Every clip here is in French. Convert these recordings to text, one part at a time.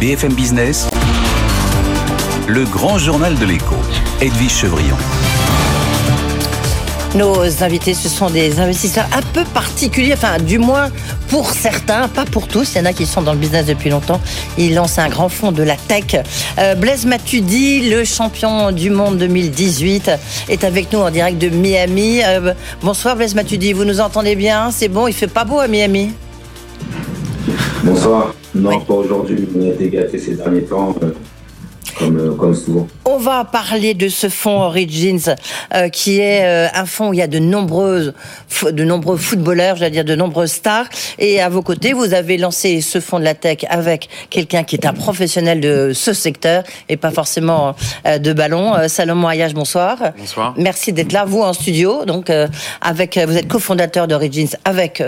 BFM Business, le grand journal de l'écho, Edwige Chevrillon. Nos invités, ce sont des investisseurs un peu particuliers, enfin du moins pour certains, pas pour tous. Il y en a qui sont dans le business depuis longtemps. Ils lancent un grand fonds de la tech. Euh, Blaise Matudi, le champion du monde 2018, est avec nous en direct de Miami. Euh, bonsoir Blaise Matudi, vous nous entendez bien? C'est bon, il fait pas beau à Miami? Bonsoir. Non, pas aujourd'hui. On a été ces derniers temps. Euh, comme, souvent. On va parler de ce fonds Origins, euh, qui est euh, un fonds où il y a de nombreuses, de nombreux footballeurs, j'allais dire de nombreuses stars. Et à vos côtés, vous avez lancé ce fonds de la tech avec quelqu'un qui est un professionnel de ce secteur et pas forcément de ballon. Salomon Ayage, bonsoir. Bonsoir. Merci d'être là, vous en studio. Donc, avec, vous êtes cofondateur d'Origins avec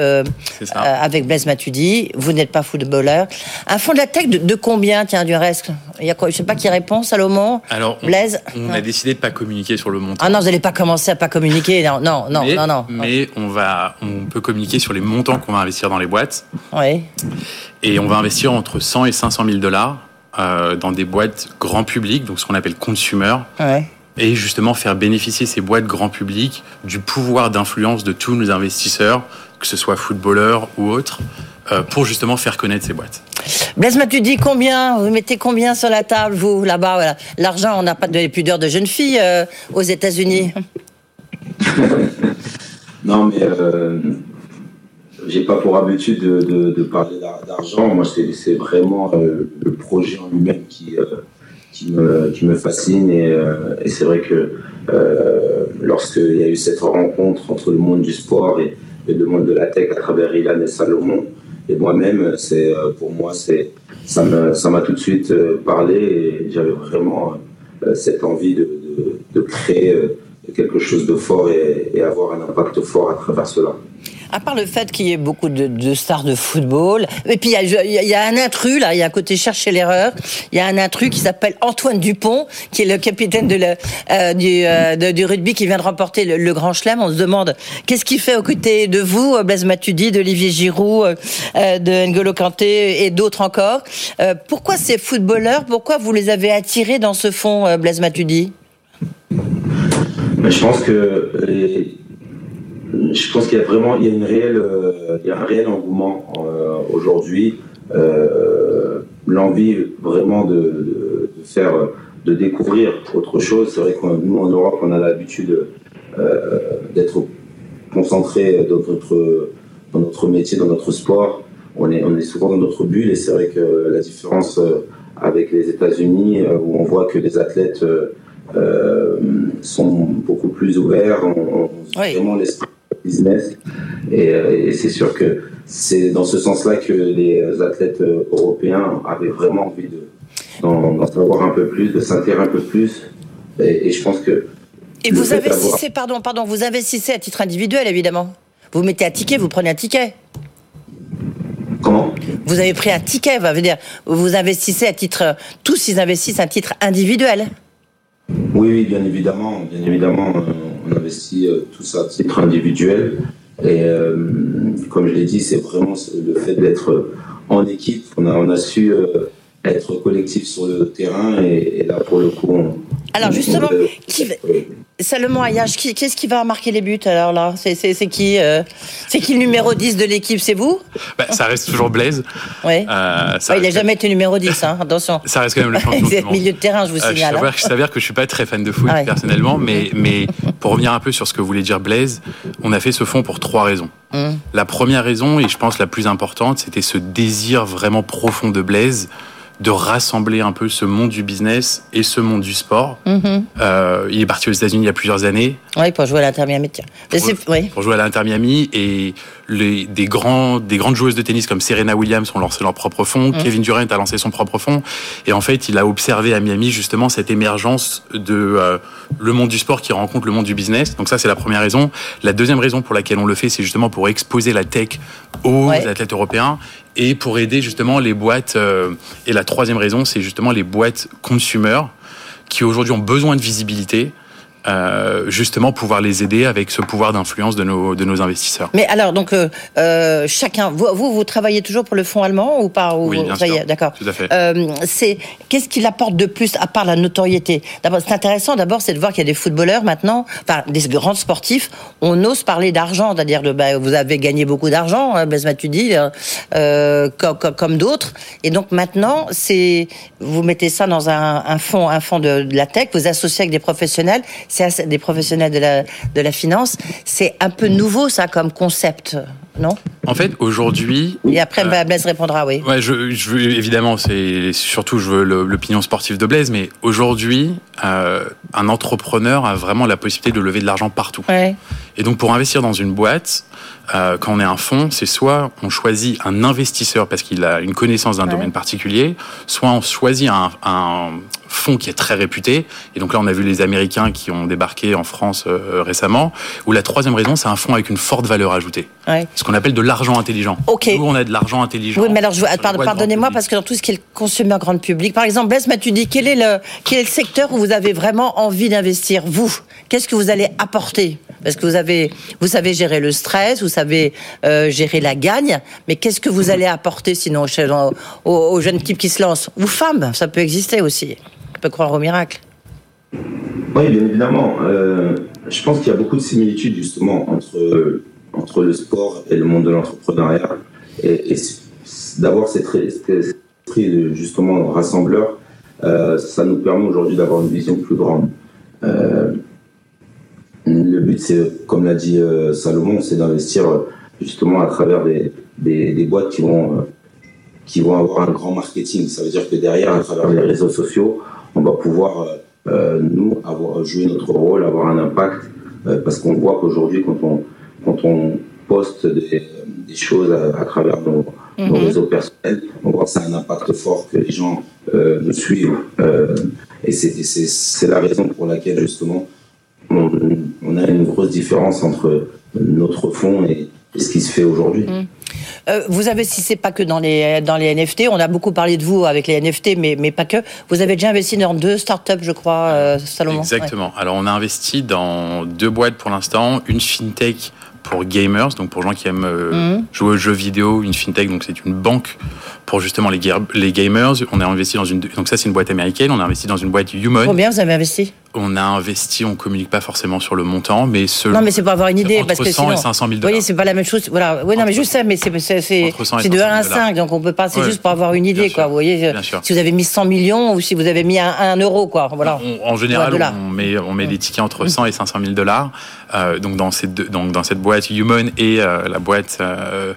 avec Blaise Matudi. Vous n'êtes pas footballeur. Un fonds de la tech de, combien, tiens, du reste? Il y a quoi? Je sais pas qui répond Salomon? Alors, Blaise? On, a décidé de pas communiquer sur le montant. Ah non, vous n'allez pas commencer à pas communiquer. Non, non, non, mais, non, non. Mais on, va, on peut communiquer sur les montants qu'on va investir dans les boîtes. Oui. Et on va investir entre 100 et 500 000 dollars euh, dans des boîtes grand public, donc ce qu'on appelle consumer. Ouais. Et justement faire bénéficier ces boîtes grand public du pouvoir d'influence de tous nos investisseurs, que ce soit footballeurs ou autres, pour justement faire connaître ces boîtes. Blaise tu dis combien Vous mettez combien sur la table, vous, là-bas voilà. L'argent, on n'a pas de pudeur de jeune fille euh, aux États-Unis. non, mais euh, j'ai pas pour habitude de, parler d'argent. Moi, c'est vraiment euh, le projet en lui-même qui, qui, me, fascine. Et, c'est vrai que lorsqu'il y a eu cette rencontre entre le monde du sport et, et le monde de la tech à travers Ilan et Salomon, et moi-même, c'est euh, pour moi, c'est ça m'a tout de suite euh, parlé et j'avais vraiment euh, cette envie de, de, créer quelque chose de fort et, avoir un impact fort à travers cela. À part le fait qu'il y ait beaucoup de, stars de football, et puis il y, a, un intrus là, il y a un côté chercher l'erreur. Il y a un intrus qui s'appelle Antoine Dupont, qui est le capitaine euh, du, euh, du, rugby qui vient de remporter le, Grand Chelem. On se demande qu'est-ce qu'il fait aux côtés de vous, Blaise Matuidi, d'Olivier Giroud, euh, de N'Golo Kanté et d'autres encore? pourquoi ces footballeurs Pourquoi vous les avez attirés dans ce fond, Blaise Matuidi? Je pense que je pense qu'il y a vraiment il y a une réelle, euh, il y a un réel engouement euh, aujourd'hui, euh, l'envie vraiment de, de, de, faire, de découvrir autre chose. C'est vrai que nous en Europe, on a l'habitude d'être concentré dans notre, dans notre métier, dans notre sport. On est, on est souvent dans notre bulle et c'est vrai que la différence avec les États-Unis, où on voit que les athlètes sont beaucoup plus ouverts, on, oui. vraiment l'esprit business. Euh, et, c'est sûr que c'est dans ce sens-là que les athlètes euh, européens avaient vraiment envie d'en savoir un peu plus, de s'intéresser un peu plus. Et, je pense que. Et vous investissez, pardon, pardon, vous investissez à titre individuel, évidemment. Vous mettez un ticket, vous prenez un ticket. Comment? Vous avez pris un ticket, va dire, vous investissez à titre, tous ils investissent à titre individuel. Oui, oui, bien évidemment, bien évidemment. Euh, on investit euh, tout ça à titre individuel. Et euh, comme je l'ai dit, c'est vraiment le fait d'être en équipe. On a, su euh, être collectif sur le terrain et, là, pour le coup, on, alors justement, qui, Salomon Ayage, qu'est-ce qui va marquer les buts alors là? C'est qui C'est qui le numéro 10 de l'équipe? C'est vous? Bah, Ça reste toujours Blaise. Oui. Euh, il n'a jamais été numéro 10, hein, attention. Ça reste quand même le champion. vous êtes milieu de terrain, je vous signale. Euh, je s'avère que je suis pas très fan de foot ah personnellement, mais, mais pour revenir un peu sur ce que voulait dire Blaise, on a fait ce fond pour trois raisons. Hum. La première raison, et je pense la plus importante, c'était ce désir vraiment profond de Blaise de rassembler un peu ce monde du business et ce monde du sport. Mhm. Euh, il est parti aux États-Unis il y a plusieurs années. Oui, pour jouer à l'Inter Miami. Pour, jouer à l'Inter Miami et les, des, grands, des grandes joueuses de tennis comme Serena Williams ont lancé leur propre fonds. Mhm. Kevin Durant a lancé son propre fonds. Et en fait, il a observé à Miami justement cette émergence de euh, le monde du sport qui rencontre le monde du business. Donc ça, c'est la première raison. La deuxième raison pour laquelle on le fait, c'est justement pour exposer la tech aux athlètes européens et pour aider justement les boîtes. Euh, et la troisième raison, c'est justement les boîtes consumer qui aujourd'hui ont besoin de visibilité euh, justement pouvoir les aider avec ce pouvoir d'influence de nos, de nos investisseurs. Mais alors, donc, euh, euh chacun, vous, vous, vous, travaillez toujours pour le fonds allemand ou pas ou, Oui, bien sûr. D'accord. Tout à fait. Euh, c'est, qu'est-ce qu'il apporte de plus à part la notoriété? D'abord, c'est intéressant, d'abord, c'est de voir qu'il y a des footballeurs maintenant, enfin, des grands sportifs, on ose parler d'argent, c'est-à-dire, de, bah, vous avez gagné beaucoup d'argent, hein, tu dis, euh, comme, comme, comme d'autres. Et donc, maintenant, c'est, vous mettez ça dans un, un fonds, un fonds de, de la tech, vous associez avec des professionnels c'est des professionnels de la, de la finance. C'est un peu nouveau, ça, comme concept, non? En fait, aujourd'hui. Et après, euh, Blaise répondra, oui. Ouais, je, je veux, évidemment, c'est surtout, je veux l'opinion sportive de Blaise, mais aujourd'hui, euh, un entrepreneur a vraiment la possibilité de lever de l'argent partout. Ouais. Et donc, pour investir dans une boîte, euh, quand on est un fonds, c'est soit on choisit un investisseur parce qu'il a une connaissance d'un domaine particulier, soit on choisit un, un, fonds qui est très réputé. Et donc là, on a vu les Américains qui ont débarqué en France euh, récemment. Ou la troisième raison, c'est un fonds avec une forte valeur ajoutée. Ouais. Ce qu'on appelle de l'argent intelligent. Okay. Nous, on a de l'argent intelligent. Oui, mais alors, je, pardonnez-moi, parce que dans tout ce qui est le consumer grand public, par exemple, Blaise, tu dit quel est, le, quel est le secteur où vous avez vraiment envie d'investir Vous, qu'est-ce que vous allez apporter? Parce que vous avez, vous savez gérer le stress, vous savez euh, gérer la gagne, mais qu'est-ce que vous allez apporter sinon aux, aux jeunes types qui se lancent Ou femmes, ça peut exister aussi peut croire au miracle. Oui, bien évidemment. Euh, je pense qu'il y a beaucoup de similitudes justement entre, entre le sport et le monde de l'entrepreneuriat. Et, d'avoir cet esprit justement rassembleur, euh, ça nous permet aujourd'hui d'avoir une vision plus grande. Euh, le but, c'est, comme l'a dit Salomon, c'est d'investir justement à travers des, des, des boîtes qui vont, qui vont avoir un grand marketing. Ça veut dire que derrière, à travers les réseaux sociaux, on va pouvoir, euh, nous, avoir joué notre rôle, avoir un impact, euh, parce qu'on voit qu'aujourd'hui, quand on, quand on poste des, des choses à, travers nos, nos, mhm. réseaux personnels, on voit que ça a un impact fort, que les gens euh, nous suivent. Et c'est la raison pour laquelle, justement, on, on, a une grosse différence entre notre fonds et, ce qui se fait aujourd'hui. Mhm. Euh, vous avez, si c'est pas que dans les, dans les NFT, on a beaucoup parlé de vous avec les NFT, mais, mais pas que. Vous avez déjà investi dans deux startups, je crois, euh, Salomon. Exactement. Alors, on a investi dans deux boîtes pour l'instant. Une fintech pour gamers, donc pour gens qui aiment euh, mhm. jouer aux jeux vidéo, une fintech, donc c'est une banque pour justement les, les gamers. On a investi dans une, donc ça c'est une boîte américaine. On a investi dans une boîte Human. Combien vous avez investi? On a investi, on communique pas forcément sur le montant, mais selon. Non, mais c'est pour avoir une idée, entre parce que 100 sinon, et 500 000 dollars. Oui, c'est pas la même chose. Voilà. Oui, non, mais je sais, mais c'est de 1 à 5, donc on peut pas. C'est juste pour avoir une idée, quoi. Vous voyez, si vous avez mis 100 millions ou si vous avez mis un, un euro, quoi. Voilà. en général, on met on met des tickets entre 100 et 500 000 dollars. Euh, donc dans cette donc dans cette boîte Human et euh, la boîte euh,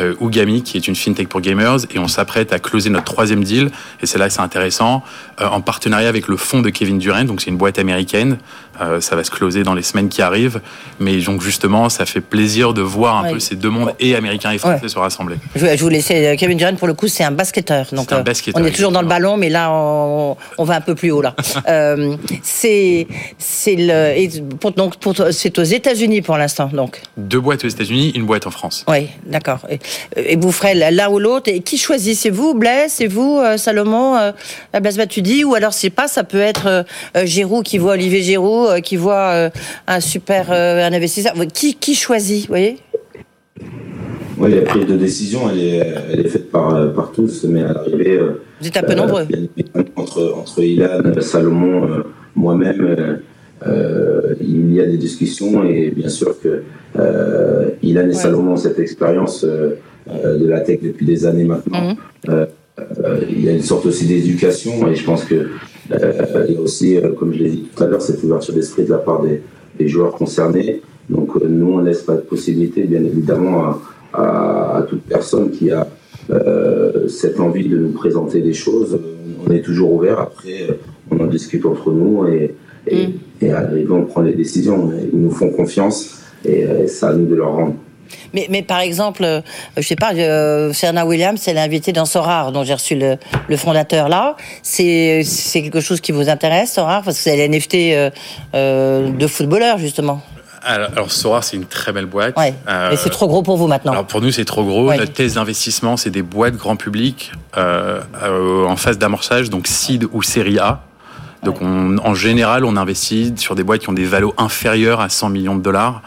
euh, Ugami, qui est une fintech pour gamers, et on s'apprête à closer notre troisième deal. Et c'est là que c'est intéressant, en partenariat avec le fonds de Kevin Durant. Donc c'est une boîte américaine. Euh, ça va se closer dans les semaines qui arrivent. Mais donc justement, ça fait plaisir de voir un peu ces deux mondes, et américains et français, se rassembler. Je, je vous laisser. Euh, Kevin Durant, pour le coup, c'est un basketteur. Donc un basketteur, on est toujours dans le ballon, mais là, on, on va un peu plus haut là. c'est c'est le pour, donc c'est aux États-Unis pour l'instant donc. Deux boîtes aux États-Unis, une boîte en France. Oui, d'accord. Et, et, vous ferez l'un ou l'autre. Et qui choisit C'est vous, Blaise C'est vous, Salomon euh, Blaise Batudi Ou alors, c'est pas, ça peut être euh, Giroud qui voit Olivier Giroud, euh, qui voit euh, un super un investisseur. Qui, qui choisit, vous voyez? Oui, la prise de décision, elle est, elle est faite par, par tous, mais à l'arrivée. Vous êtes un peu nombreux. Entre, entre Ilan, Salomon, moi-même, il y a des discussions et bien sûr que Ilan et Salomon ont cette expérience de la tech depuis des années maintenant. Mhm. Euh, il y a une sorte aussi d'éducation et je pense que euh, il y a aussi, euh, comme je l'ai dit tout à l'heure, cette ouverture d'esprit de la part des, des joueurs concernés. Donc nous, on laisse pas de possibilité, bien évidemment, à, à, toute personne qui a euh, cette envie de nous présenter des choses. On est toujours ouvert. Après, on en discute entre nous et, et, mm. et on prend les décisions. Ils nous font confiance et, et c'est à nous de leur rendre. Mais, mais par exemple, euh, je sais pas, euh, Serena Williams, elle est invitée dans Sorar, dont j'ai reçu le, le, fondateur là. C'est quelque chose qui vous intéresse, Sorar, parce que c'est l'NFT euh, euh, de footballeurs, justement. Alors, alors Sora, c'est une très belle boîte. Ouais. Euh, mais c'est trop gros pour vous maintenant. Alors pour nous, c'est trop gros. Notre thèse d'investissement, c'est des boîtes grand public euh, en phase d'amorçage, donc seed ou série A. Donc en général, on investit sur des boîtes qui ont des valos inférieurs à 100 millions de dollars.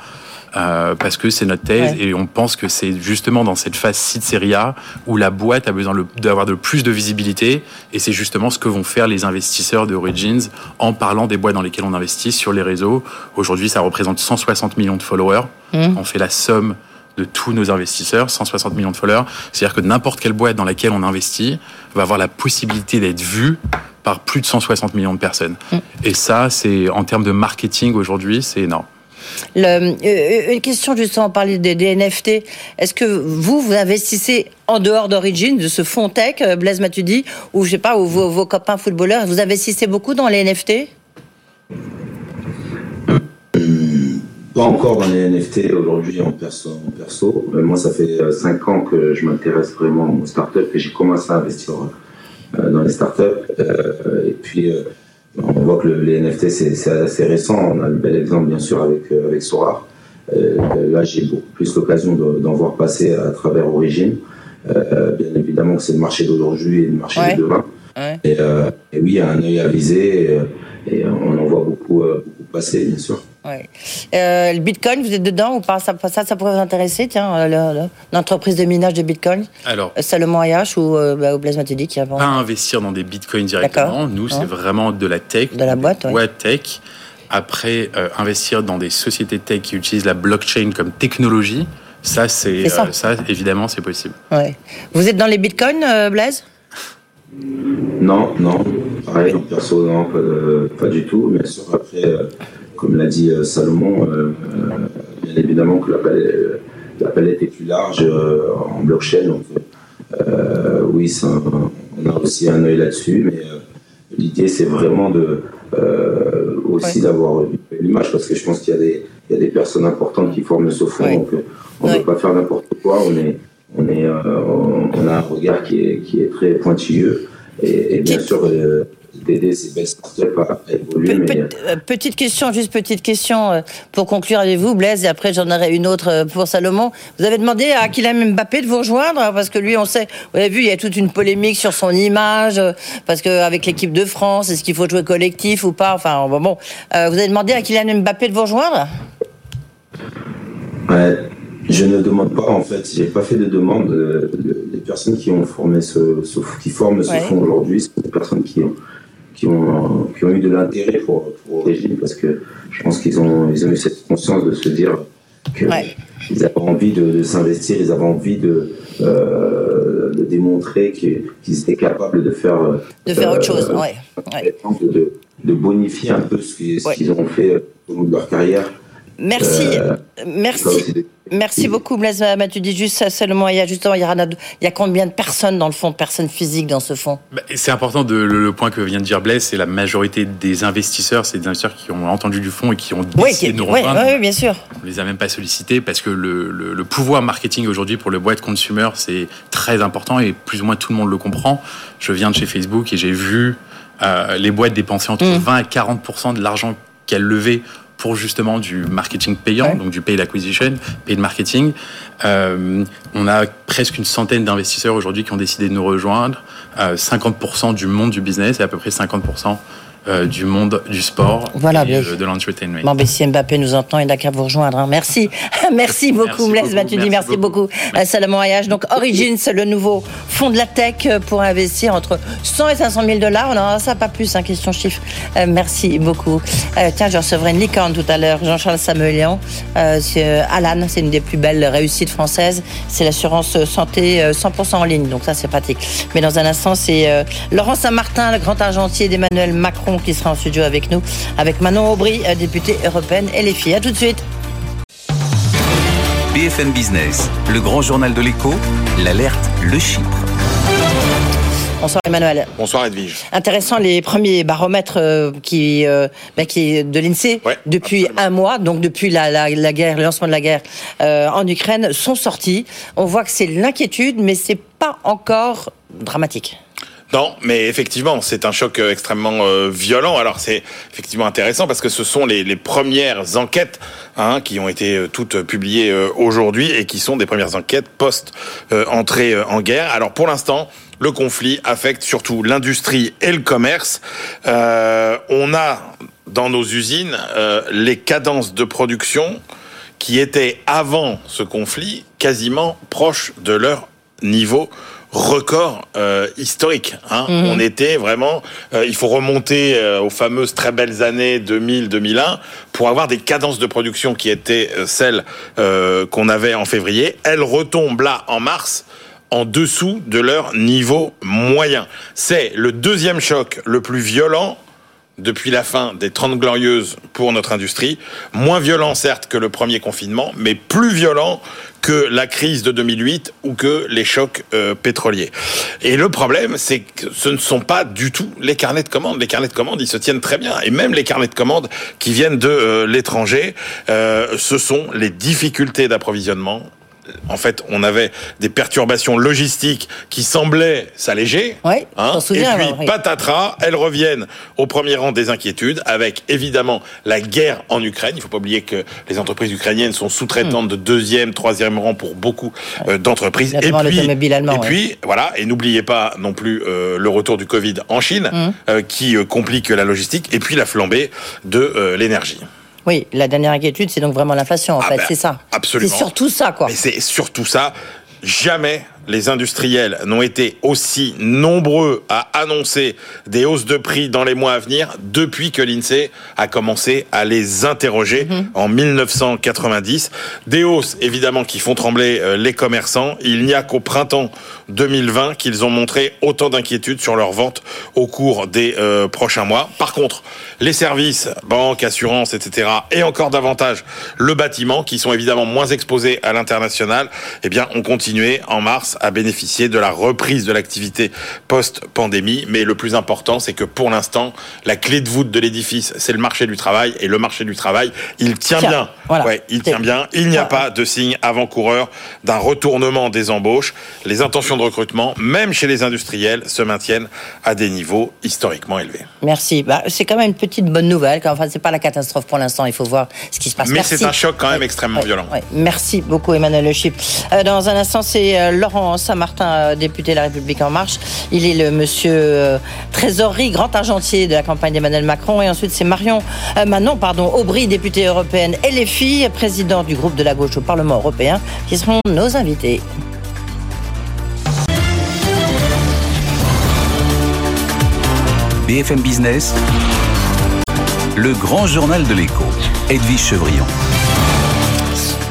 Euh, parce que c'est notre thèse et on pense que c'est justement dans cette phase de série A où la boîte a besoin d'avoir de plus de visibilité et c'est justement ce que vont faire les investisseurs de Origins en parlant des boîtes dans lesquelles on investit sur les réseaux. Aujourd'hui, ça représente 160 millions de followers. Mmh. On fait la somme de tous nos investisseurs, 160 millions de followers. C'est-à-dire que n'importe quelle boîte dans laquelle on investit va avoir la possibilité d'être vue par plus de 160 millions de personnes. Mm. Et ça, c'est en termes de marketing aujourd'hui, c'est énorme. Euh, une question justement, on parlait des, NFT. Est-ce que vous, vous investissez en dehors d'Origin, de ce fonds tech, euh, Blaise Matudi, ou je sais pas, ou vos, copains footballeurs, vous investissez beaucoup dans les NFT pas encore dans les NFT aujourd'hui en perso. Moi, ça fait 5 euh, ans que je m'intéresse vraiment aux startups et j'ai commencé à investir euh, dans les startups. Euh, et puis, on voit que les NFT, c'est assez récent. On a le bel exemple, bien sûr, avec, avec Sora. là, j'ai beaucoup plus l'occasion d'en voir passer à travers Origin. bien évidemment que c'est le marché d'aujourd'hui et le marché de demain. Et, et, oui, il y a un œil avisé et, et on en voit beaucoup, beaucoup passer, bien sûr. Ouais. Euh, le Bitcoin, vous êtes dedans ou pas? Ça, ça, ça pourrait vous intéresser, tiens, euh, l'entreprise de minage de Bitcoin? Alors, euh, Salomon Ayash ou, euh, bah, Blaise Matidi qui avant Pas investir dans des Bitcoins directement. Nous, c'est vraiment de la tech. De la boîte, ouais. tech. Après, investir dans des sociétés tech qui utilisent la blockchain comme technologie, ça, c'est ça. ça. évidemment, c'est possible. Ouais. Vous êtes dans les Bitcoins, Blaise? Non, non. Pareil, perso, non, pas, pas, du tout. Bien sûr, après comme l'a dit euh, Salomon, euh, euh, bien évidemment que la palette, est plus large en blockchain. Donc, oui, on a aussi un œil là-dessus, mais l'idée c'est vraiment de aussi d'avoir une image parce que je pense qu'il y, a des personnes importantes qui forment ce fonds. Donc, on ne peut pas faire n'importe quoi. On est, on est, on a un regard qui est, qui est très pointilleux et, bien sûr d'aider ces belles startups à, évoluer. Euh, petite question, juste petite question euh, pour conclure avec vous, Blaise, et après j'en aurai une autre euh, pour Salomon. Vous avez demandé à Kylian Mbappé de vous rejoindre parce que lui, on sait, vous avez vu, il y a toute une polémique sur son image, parce qu'avec l'équipe de France, est-ce qu'il faut jouer collectif ou pas Enfin, bon, vous avez demandé à Kylian Mbappé de vous rejoindre? Ouais. Je ne demande pas, en fait, j'ai pas fait de demande. Les personnes qui ont formé ce, qui forment ce fonds aujourd'hui, c'est des personnes qui ont, qui ont, qui ont eu de l'intérêt pour, pour Origine parce que je pense qu'ils ont, ils ont eu cette conscience de se dire qu'ils ils avaient envie de, s'investir, ils avaient envie de, euh, de démontrer qu'ils étaient capables de faire. De faire autre chose, ouais. De, de, bonifier un peu ce qu'ils ont fait au long de leur carrière. Merci, euh, merci. Merci beaucoup, Blaise Tu dis juste seulement, il y a justement, il y, a, il y a combien de personnes dans le fond, de personnes physiques dans ce fonds bah, C'est important, de, le, point que vient de dire Blaise, c'est la majorité des investisseurs, c'est des investisseurs qui ont entendu du fonds et qui ont décidé de nous rejoindre. Oui, bien sûr. On les a même pas sollicités parce que le, le pouvoir marketing aujourd'hui pour le boîte consumer, c'est très important et plus ou moins tout le monde le comprend. Je viens de chez Facebook et j'ai vu euh, les boîtes dépenser entre 20 mm. et 40% de l'argent qu'elles levaient pour justement du marketing payant, donc du paid acquisition, paid marketing. Euh, on a presque une centaine d'investisseurs aujourd'hui qui ont décidé de nous rejoindre. Euh, 50% du monde du business et à peu près 50% euh, du monde du sport voilà, et euh, de l'entertainment. Bon, mais si Mbappé nous entend, il n'a qu'à vous rejoindre. Hein. Merci. merci beaucoup, Blaise Merci, merci beaucoup. beaucoup. Salomon Ayage. Donc, Origins, le nouveau fonds de la tech pour investir entre 100 et 500 000 dollars. On n'en a ça, pas plus, hein, question chiffre. Euh, merci beaucoup. tiens, je recevrai une licorne tout à l'heure. Jean-Charles Samuelian. Alan, c'est une des plus belles réussites françaises. C'est l'assurance santé 100% en ligne. Donc, ça, c'est pratique. Mais dans un instant, c'est Laurent Saint-Martin, le grand argentier d'Emmanuel Macron qui sera en studio avec nous, avec Manon Aubry, euh, députée européenne, et les filles. À tout de suite. BFM Business, le grand journal de l'écho, l'alerte, le Chypre. Bonsoir Emmanuel. Bonsoir Edwige. Intéressant les premiers baromètres euh, qui, euh, bah, qui de l'INSEE depuis un mois, donc depuis la, la, guerre, le lancement de la guerre en Ukraine, sont sortis. On voit que c'est l'inquiétude, mais c'est pas encore dramatique. Non, mais effectivement, c'est un choc euh, extrêmement euh, violent. Alors c'est effectivement intéressant parce que ce sont les, premières enquêtes hein, qui ont été euh, toutes publiées aujourd'hui et qui sont des premières enquêtes post-entrée en guerre. Alors pour l'instant, le conflit affecte surtout l'industrie et le commerce. on a dans nos usines les cadences de production qui étaient avant ce conflit quasiment proches de leur niveau record euh, historique. Hein. Mhm. On était vraiment, euh, il faut remonter euh, aux fameuses très belles années 2000-2001 pour avoir des cadences de production qui étaient celles qu'on avait en février. Elles retombent là en mars en dessous de leur niveau moyen. C'est le deuxième choc le plus violent depuis la fin des 30 glorieuses pour notre industrie. Moins violent certes que le premier confinement, mais plus violent que la crise de 2008 ou que les chocs euh, pétroliers. Et le problème, c'est que ce ne sont pas du tout les carnets de commandes. Les carnets de commandes, ils se tiennent très bien. Et même les carnets de commandes qui viennent de euh, l'étranger, euh, ce sont les difficultés d'approvisionnement en fait, on avait des perturbations logistiques qui semblaient s'alléger. Oui, hein, et puis, patatras, elles reviennent au premier rang des inquiétudes, avec évidemment la guerre en Ukraine. Il ne faut pas oublier que les entreprises ukrainiennes sont sous-traitantes hmm. de deuxième, troisième rang pour beaucoup euh, d'entreprises. Et puis, et puis voilà, et n'oubliez pas non plus euh, le retour du Covid en Chine, hmm. euh, qui complique la logistique, et puis la flambée de l'énergie. Oui, la dernière inquiétude, c'est donc vraiment l'inflation, en ah fait, ben, c'est ça. Absolument. C'est surtout ça, quoi. Mais c'est surtout ça. Jamais les industriels n'ont été aussi nombreux à annoncer des hausses de prix dans les mois à venir depuis que l'INSEE a commencé à les interroger mhm. en 1990. Des hausses évidemment qui font trembler euh, les commerçants. Il n'y a qu'au printemps 2020 qu'ils ont montré autant d'inquiétudes sur leurs ventes au cours des euh, prochains mois. Par contre, les services, banques, assurances, etc., et encore davantage le bâtiment, qui sont évidemment moins exposés à l'international, eh bien, ont continué en mars à bénéficier de la reprise de l'activité post-pandémie. Mais le plus important, c'est que pour l'instant, la clé de voûte de l'édifice, c'est le marché du travail. Et le marché du travail, il tient bien. Ouais, il tient bien. Il n'y a pas de signe avant-coureur d'un retournement des embauches. Les intentions de recrutement, même chez les industriels, se maintiennent à des niveaux historiquement élevés. Merci. Bah, c'est quand même une petite bonne nouvelle. Enfin, c'est pas la catastrophe pour l'instant. Il faut voir ce qui se passe. Mais c'est un choc quand même extrêmement violent. Merci beaucoup, Emmanuel Le Chip. Euh, dans un instant, c'est euh, Laurent Saint-Martin, euh, député de la République En Marche. Il est le monsieur trésorerie, grand argentier de la campagne d'Emmanuel Macron. Et ensuite, c'est Marion, Manon, pardon, Aubry, députée européenne, et les filles, président du groupe de la gauche au Parlement européen, qui seront nos invités. BFM Business, le grand journal de l'écho, Edwige Chevrillon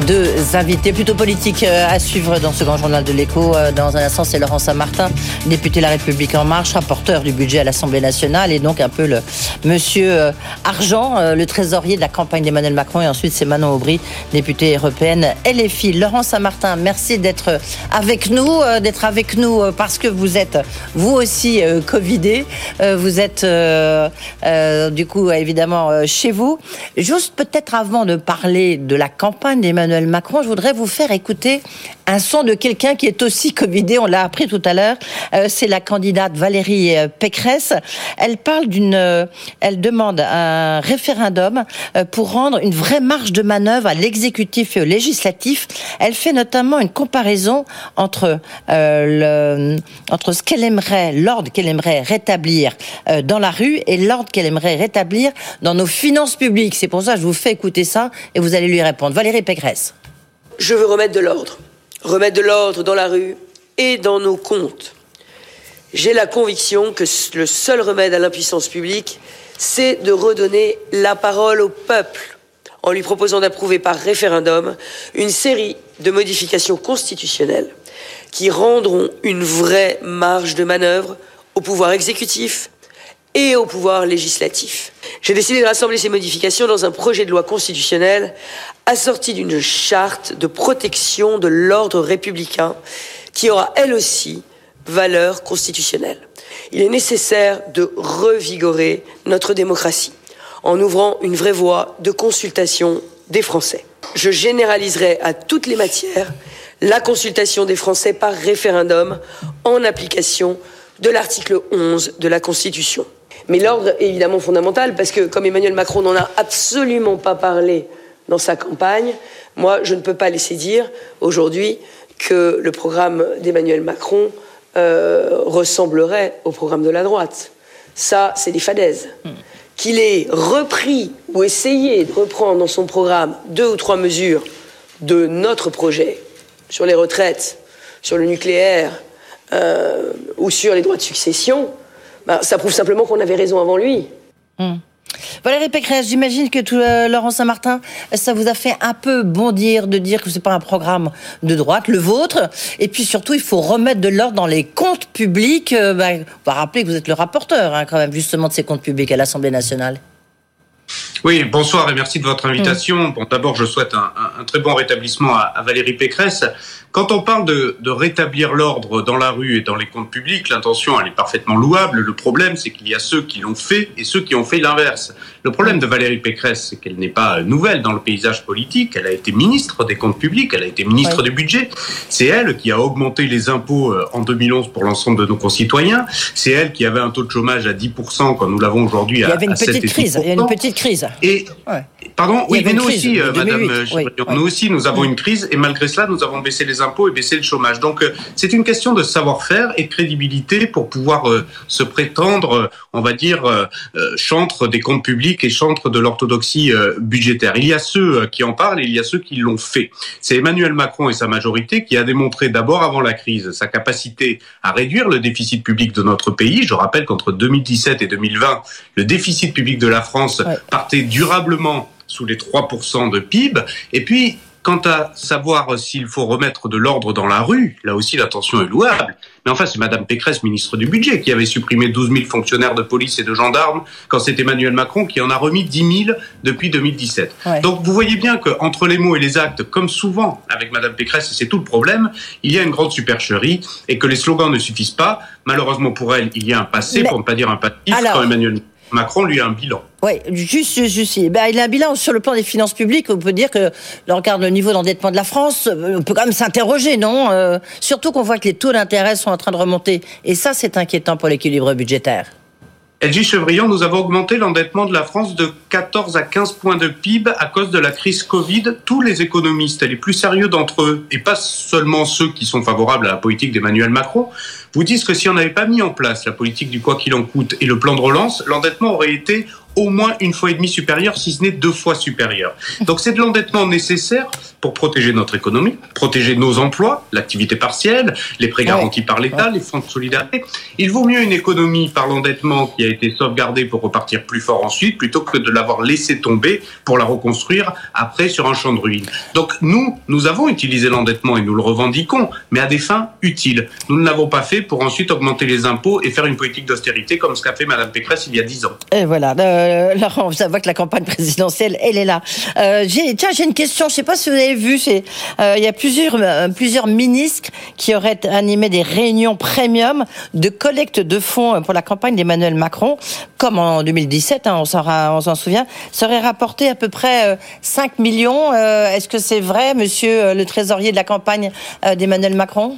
deux invités plutôt politiques euh, à suivre dans ce grand journal de l'écho. Euh, dans un instant, c'est Laurent Saint-Martin, député de la République en marche, rapporteur du budget à l'Assemblée nationale et donc un peu le monsieur euh, Argent, le trésorier de la campagne d'Emmanuel Macron. Et ensuite, c'est Manon Aubry, députée européenne LFI. Laurent Saint-Martin, merci d'être avec nous, d'être avec nous parce que vous êtes vous aussi Covidé. Vous êtes du coup évidemment chez vous. Juste peut-être avant de parler de la campagne d'Emmanuel Macron, je voudrais vous faire écouter un son de quelqu'un qui est aussi covidé, on l'a appris tout à l'heure, euh, c'est la candidate Valérie euh, Pécresse. Elle parle d'une, euh, elle demande un référendum pour rendre une vraie marge de manœuvre à l'exécutif et au législatif. Elle fait notamment une comparaison entre entre ce qu'elle aimerait, l'ordre qu'elle aimerait rétablir dans la rue et l'ordre qu'elle aimerait rétablir dans nos finances publiques. C'est pour ça que je vous fais écouter ça et vous allez lui répondre. Valérie Pécresse. Je veux remettre de l'ordre. Remettre de l'ordre dans la rue et dans nos comptes. J'ai la conviction que le seul remède à l'impuissance publique, c'est de redonner la parole au peuple en lui proposant d'approuver par référendum une série de modifications constitutionnelles qui rendront une vraie marge de manœuvre au pouvoir exécutif et au pouvoir législatif. J'ai décidé de rassembler ces modifications dans un projet de loi constitutionnelle assorti d'une charte de protection de l'ordre républicain qui aura elle aussi valeur constitutionnelle. Il est nécessaire de revigorer notre démocratie en ouvrant une vraie voie de consultation des Français. Je généraliserai à toutes les matières la consultation des Français par référendum en application de l'article 11 de la Constitution. Mais l'ordre est évidemment fondamental parce que, comme Emmanuel Macron n'en a absolument pas parlé dans sa campagne, moi, je ne peux pas laisser dire aujourd'hui que le programme d'Emmanuel Macron euh, ressemblerait au programme de la droite. Ça, c'est des fadaises. Qu'il ait repris ou essayé de reprendre dans son programme deux ou trois mesures de notre projet sur les retraites, sur le nucléaire euh, ou sur les droits de succession, bah, ça prouve simplement qu'on avait raison avant lui. Hmm. Valérie Pécresse, j'imagine que tout, euh, Laurent Saint-Martin, ça vous a fait un peu bondir de dire que c'est pas un programme de droite, le vôtre. Et puis surtout, il faut remettre de l'ordre dans les comptes publics. Euh, bah, on va rappeler que vous êtes le rapporteur, hein, quand même, justement, de ces comptes publics à l'Assemblée nationale. Oui, bonsoir et merci de votre invitation. Bon, d'abord, je souhaite un, un, très bon rétablissement à, à Valérie Pécresse. Quand on parle de, de rétablir l'ordre dans la rue et dans les comptes publics, l'intention, elle est parfaitement louable. Le problème, c'est qu'il y a ceux qui l'ont fait et ceux qui ont fait l'inverse. Le problème de Valérie Pécresse, c'est qu'elle n'est pas nouvelle dans le paysage politique. Elle a été ministre des comptes publics, elle a été ministre oui. du budget. C'est elle qui a augmenté les impôts euh, en 2011 pour l'ensemble de nos concitoyens. C'est elle qui avait un taux de chômage à 10% quand nous l'avons aujourd'hui à, Il y avait une petite crise. Il y a une petite crise. Et ouais. pardon, oui, mais nous aussi, euh, Madame, oui. nous aussi, nous avons une crise et malgré cela, nous avons baissé les impôts et baissé le chômage. Donc, euh, c'est une question de savoir-faire et de crédibilité pour pouvoir euh, se prétendre, euh, on va dire, euh, chantre des comptes publics et chantre de l'orthodoxie budgétaire. Il y a ceux qui en parlent et il y a ceux qui l'ont fait. C'est Emmanuel Macron et sa majorité qui a démontré d'abord avant la crise sa capacité à réduire le déficit public de notre pays. Je rappelle qu'entre 2017 et 2020, le déficit public de la France ouais. partait durablement sous les 3% de PIB. Et puis, Quant à savoir s'il faut remettre de l'ordre dans la rue, là aussi l'attention est louable. Mais enfin, c'est Madame Pécresse, ministre du Budget, qui avait supprimé 12 000 fonctionnaires de police et de gendarmes quand c'est Emmanuel Macron qui en a remis 10 000 depuis 2017. Ouais. Donc vous voyez bien qu'entre les mots et les actes, comme souvent avec Madame Pécresse, et c'est tout le problème, il y a une grande supercherie et que les slogans ne suffisent pas. Malheureusement pour elle, il y a un passé, Mais... pour ne pas dire un passif, Alors... quand Emmanuel Macron lui a un bilan. Oui, juste, juste, ben, il a un bilan sur le plan des finances publiques. On peut dire que, là, on regarde le niveau d'endettement de la France, on peut quand même s'interroger, non euh, Surtout qu'on voit que les taux d'intérêt sont en train de remonter. Et ça, c'est inquiétant pour l'équilibre budgétaire. Edgy Chevrillon, nous avons augmenté l'endettement de la France de 14 à 15 points de PIB à cause de la crise Covid. Tous les économistes, les plus sérieux d'entre eux, et pas seulement ceux qui sont favorables à la politique d'Emmanuel Macron, vous disent que si on n'avait pas mis en place la politique du quoi qu'il en coûte et le plan de relance, l'endettement aurait été au moins une fois et demie supérieur, si ce n'est deux fois supérieur. Donc c'est de l'endettement nécessaire pour protéger notre économie, protéger nos emplois, l'activité partielle, les prêts garantis par l'État, les fonds de solidarité. Il vaut mieux une économie par l'endettement qui a été sauvegardée pour repartir plus fort ensuite, plutôt que de l'avoir laissé tomber pour la reconstruire après sur un champ de ruines. Donc nous, nous avons utilisé l'endettement et nous le revendiquons, mais à des fins utiles. Nous ne l'avons pas fait pour ensuite augmenter les impôts et faire une politique d'austérité comme ce qu'a fait Mme Pécresse il y a dix ans. Et voilà. Euh, Laurent, vous voit que la campagne présidentielle, elle est là. Euh, tiens, j'ai une question. Je ne sais pas si vous avez vu. Euh, il y a plusieurs, euh, plusieurs ministres qui auraient animé des réunions premium de collecte de fonds pour la campagne d'Emmanuel Macron, comme en 2017. Hein, on s'en, on souvient. Ça aurait rapporté à peu près 5 millions. est-ce que c'est vrai, Monsieur le trésorier de la campagne d'Emmanuel Macron?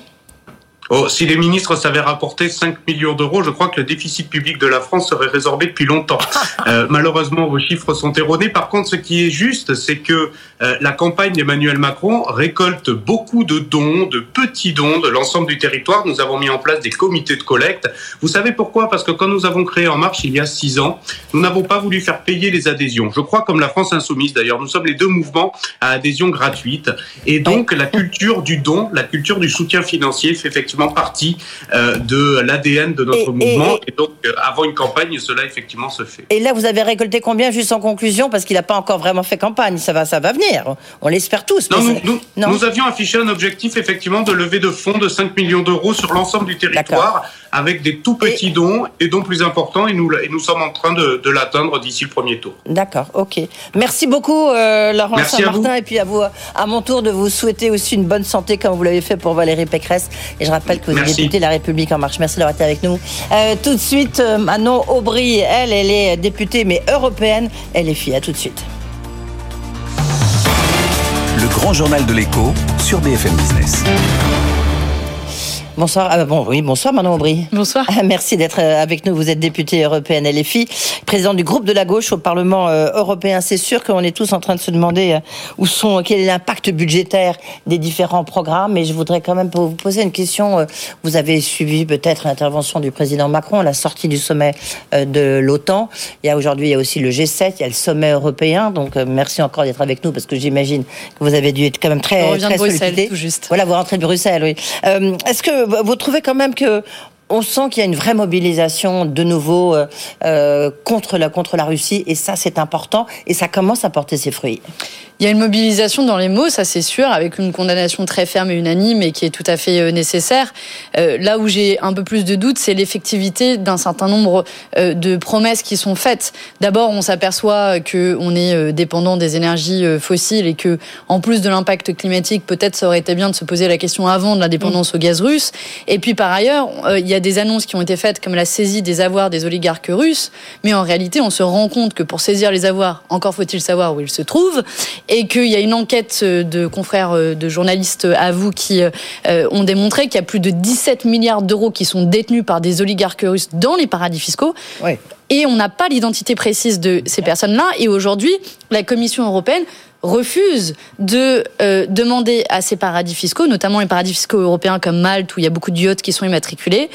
Oh, si les ministres savaient rapporter 5 millions d'euros, je crois que le déficit public de la France serait résorbé depuis longtemps. Euh, malheureusement, vos chiffres sont erronés. Par contre, ce qui est juste, c'est que euh, la campagne d'Emmanuel Macron récolte beaucoup de dons, de petits dons de l'ensemble du territoire. Nous avons mis en place des comités de collecte. Vous savez pourquoi? Parce que quand nous avons créé En Marche il y a six ans, nous n'avons pas voulu faire payer les adhésions. Je crois, comme la France Insoumise d'ailleurs, nous sommes les deux mouvements à adhésion gratuite. Et donc, la culture du don, la culture du soutien financier fait effectivement partie euh, de l'ADN de notre et, mouvement. Et, et, donc, euh, avant une campagne, cela effectivement se fait. Et là, vous avez récolté combien, juste en conclusion Parce qu'il n'a pas encore vraiment fait campagne. Ça va, ça va venir. On l'espère tous. Non, nous, nous, non, nous, avions affiché un objectif, effectivement, de lever de fonds de 5 millions d'euros sur l'ensemble du territoire, avec des tout petits et... dons, et dons plus importants. Et nous, et nous sommes en train de, de l'atteindre d'ici le premier tour. D'accord, ok. Merci beaucoup, euh, Laurent Saint-Martin. Et puis à, vous, à mon tour de vous souhaiter aussi une bonne santé, comme vous l'avez fait pour Valérie Pécresse. Et je rappelle que vous êtes député de La République En Marche. Merci d'avoir été avec nous. Euh, tout de suite, euh, Manon Aubry, elle, elle est députée, mais européenne. Elle est fille. À tout de suite. Le grand journal de l'écho sur BFM Business. Bonsoir. Ah, bon, oui, bonsoir, Manon Aubry. Bonsoir. Merci d'être euh, avec nous. Vous êtes députée européenne LFI, présidente du groupe de la gauche au Parlement euh, européen. C'est sûr qu'on est tous en train de se demander euh, où sont, quel est l'impact budgétaire des différents programmes. Mais je voudrais quand même vous poser une question. Vous avez suivi peut-être l'intervention du président Macron, la sortie du sommet de l'OTAN. Il y a aujourd'hui, il y a aussi le G7, il y a le sommet européen. Donc, merci encore d'être avec nous parce que j'imagine que vous avez dû être quand même très, On très de Bruxelles, tout juste. Voilà, vous rentrez de Bruxelles, oui. Est-ce que vous trouvez quand même que on sent qu'il y a une vraie mobilisation de nouveau euh, euh, contre la contre la Russie et ça c'est important et ça commence à porter ses fruits. Il y a une mobilisation dans les mots, ça c'est sûr, avec une condamnation très ferme et unanime et qui est tout à fait euh, nécessaire. Euh, là où j'ai un peu plus de doutes, c'est l'effectivité d'un certain nombre euh, de promesses qui sont faites. D'abord, on s'aperçoit que on est dépendant des énergies fossiles et que, en plus de l'impact climatique, peut-être ça aurait été bien de se poser la question avant de la dépendance au gaz russe. Et puis par ailleurs, il y a des annonces qui ont été faites comme la saisie des avoirs des oligarques russes, mais en réalité, on se rend compte que pour saisir les avoirs, encore faut-il savoir où ils se trouvent et qu'il y a une enquête de confrères euh, de journalistes à vous qui euh, ont démontré qu'il y a plus de 17 milliards d'euros qui sont détenus par des oligarques russes dans les paradis fiscaux. Et on n'a pas l'identité précise de ces personnes-là. Et aujourd'hui, la Commission européenne refuse de euh, demander à ces paradis fiscaux, notamment les paradis fiscaux européens comme Malte, où il y a beaucoup de yachts qui sont immatriculés,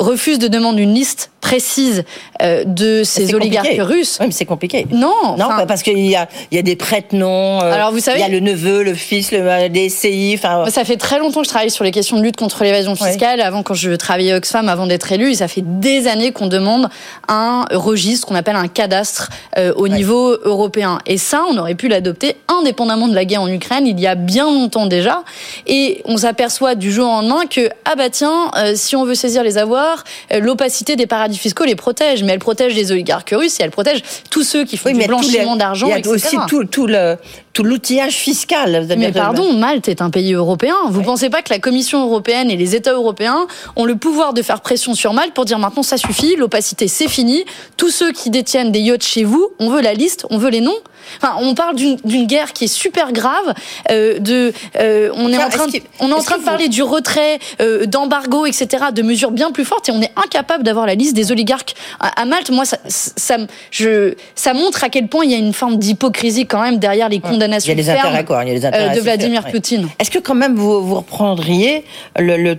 refuse de demander une liste précise euh, de ces oligarques russes. Oui, mais c'est compliqué. Non, non, parce qu'il y a, il y a des prête-noms. Euh, Alors vous savez, il y a le neveu, le fils, le des SCI. Enfin, ça fait très longtemps que je travaille sur les questions de lutte contre l'évasion fiscale. Avant, quand je travaillais à Oxfam, avant d'être élu, ça fait des années qu'on demande un registre qu'on appelle un cadastre au niveau européen. Et ça, on aurait pu l'adopter indépendamment de la guerre en Ukraine, il y a bien longtemps déjà. Et on s'aperçoit du jour au lendemain que, ah bah tiens, euh, si on veut saisir les avoirs, euh, l'opacité des paradis fiscaux les protège. Mais elle protège les oligarques russes et elle protège tous ceux qui font du blanchiment d'argent, Il y a aussi tout, tout le tout l'outillage fiscal. Mais pardon, Malte est un pays européen. Vous ne pensez pas que la Commission européenne et les États européens ont le pouvoir de faire pression sur Malte pour dire maintenant ça suffit, l'opacité c'est fini. Tous ceux qui détiennent des yachts chez vous, on veut la liste, on veut les noms. Enfin, on parle d'une guerre qui est super grave. Euh, de, euh, on est en train, de, on est en train de parler du retrait, euh, d'embargo, etc., de mesures bien plus fortes, et on est incapable d'avoir la liste des oligarques à, Malte. Moi, ça, ça, je, ça montre à quel point il y a une forme d'hypocrisie quand même derrière les il y a les intérêts, quoi. Il y a les intérêts de Vladimir Poutine. Est-ce que quand même vous, vous reprendriez le, le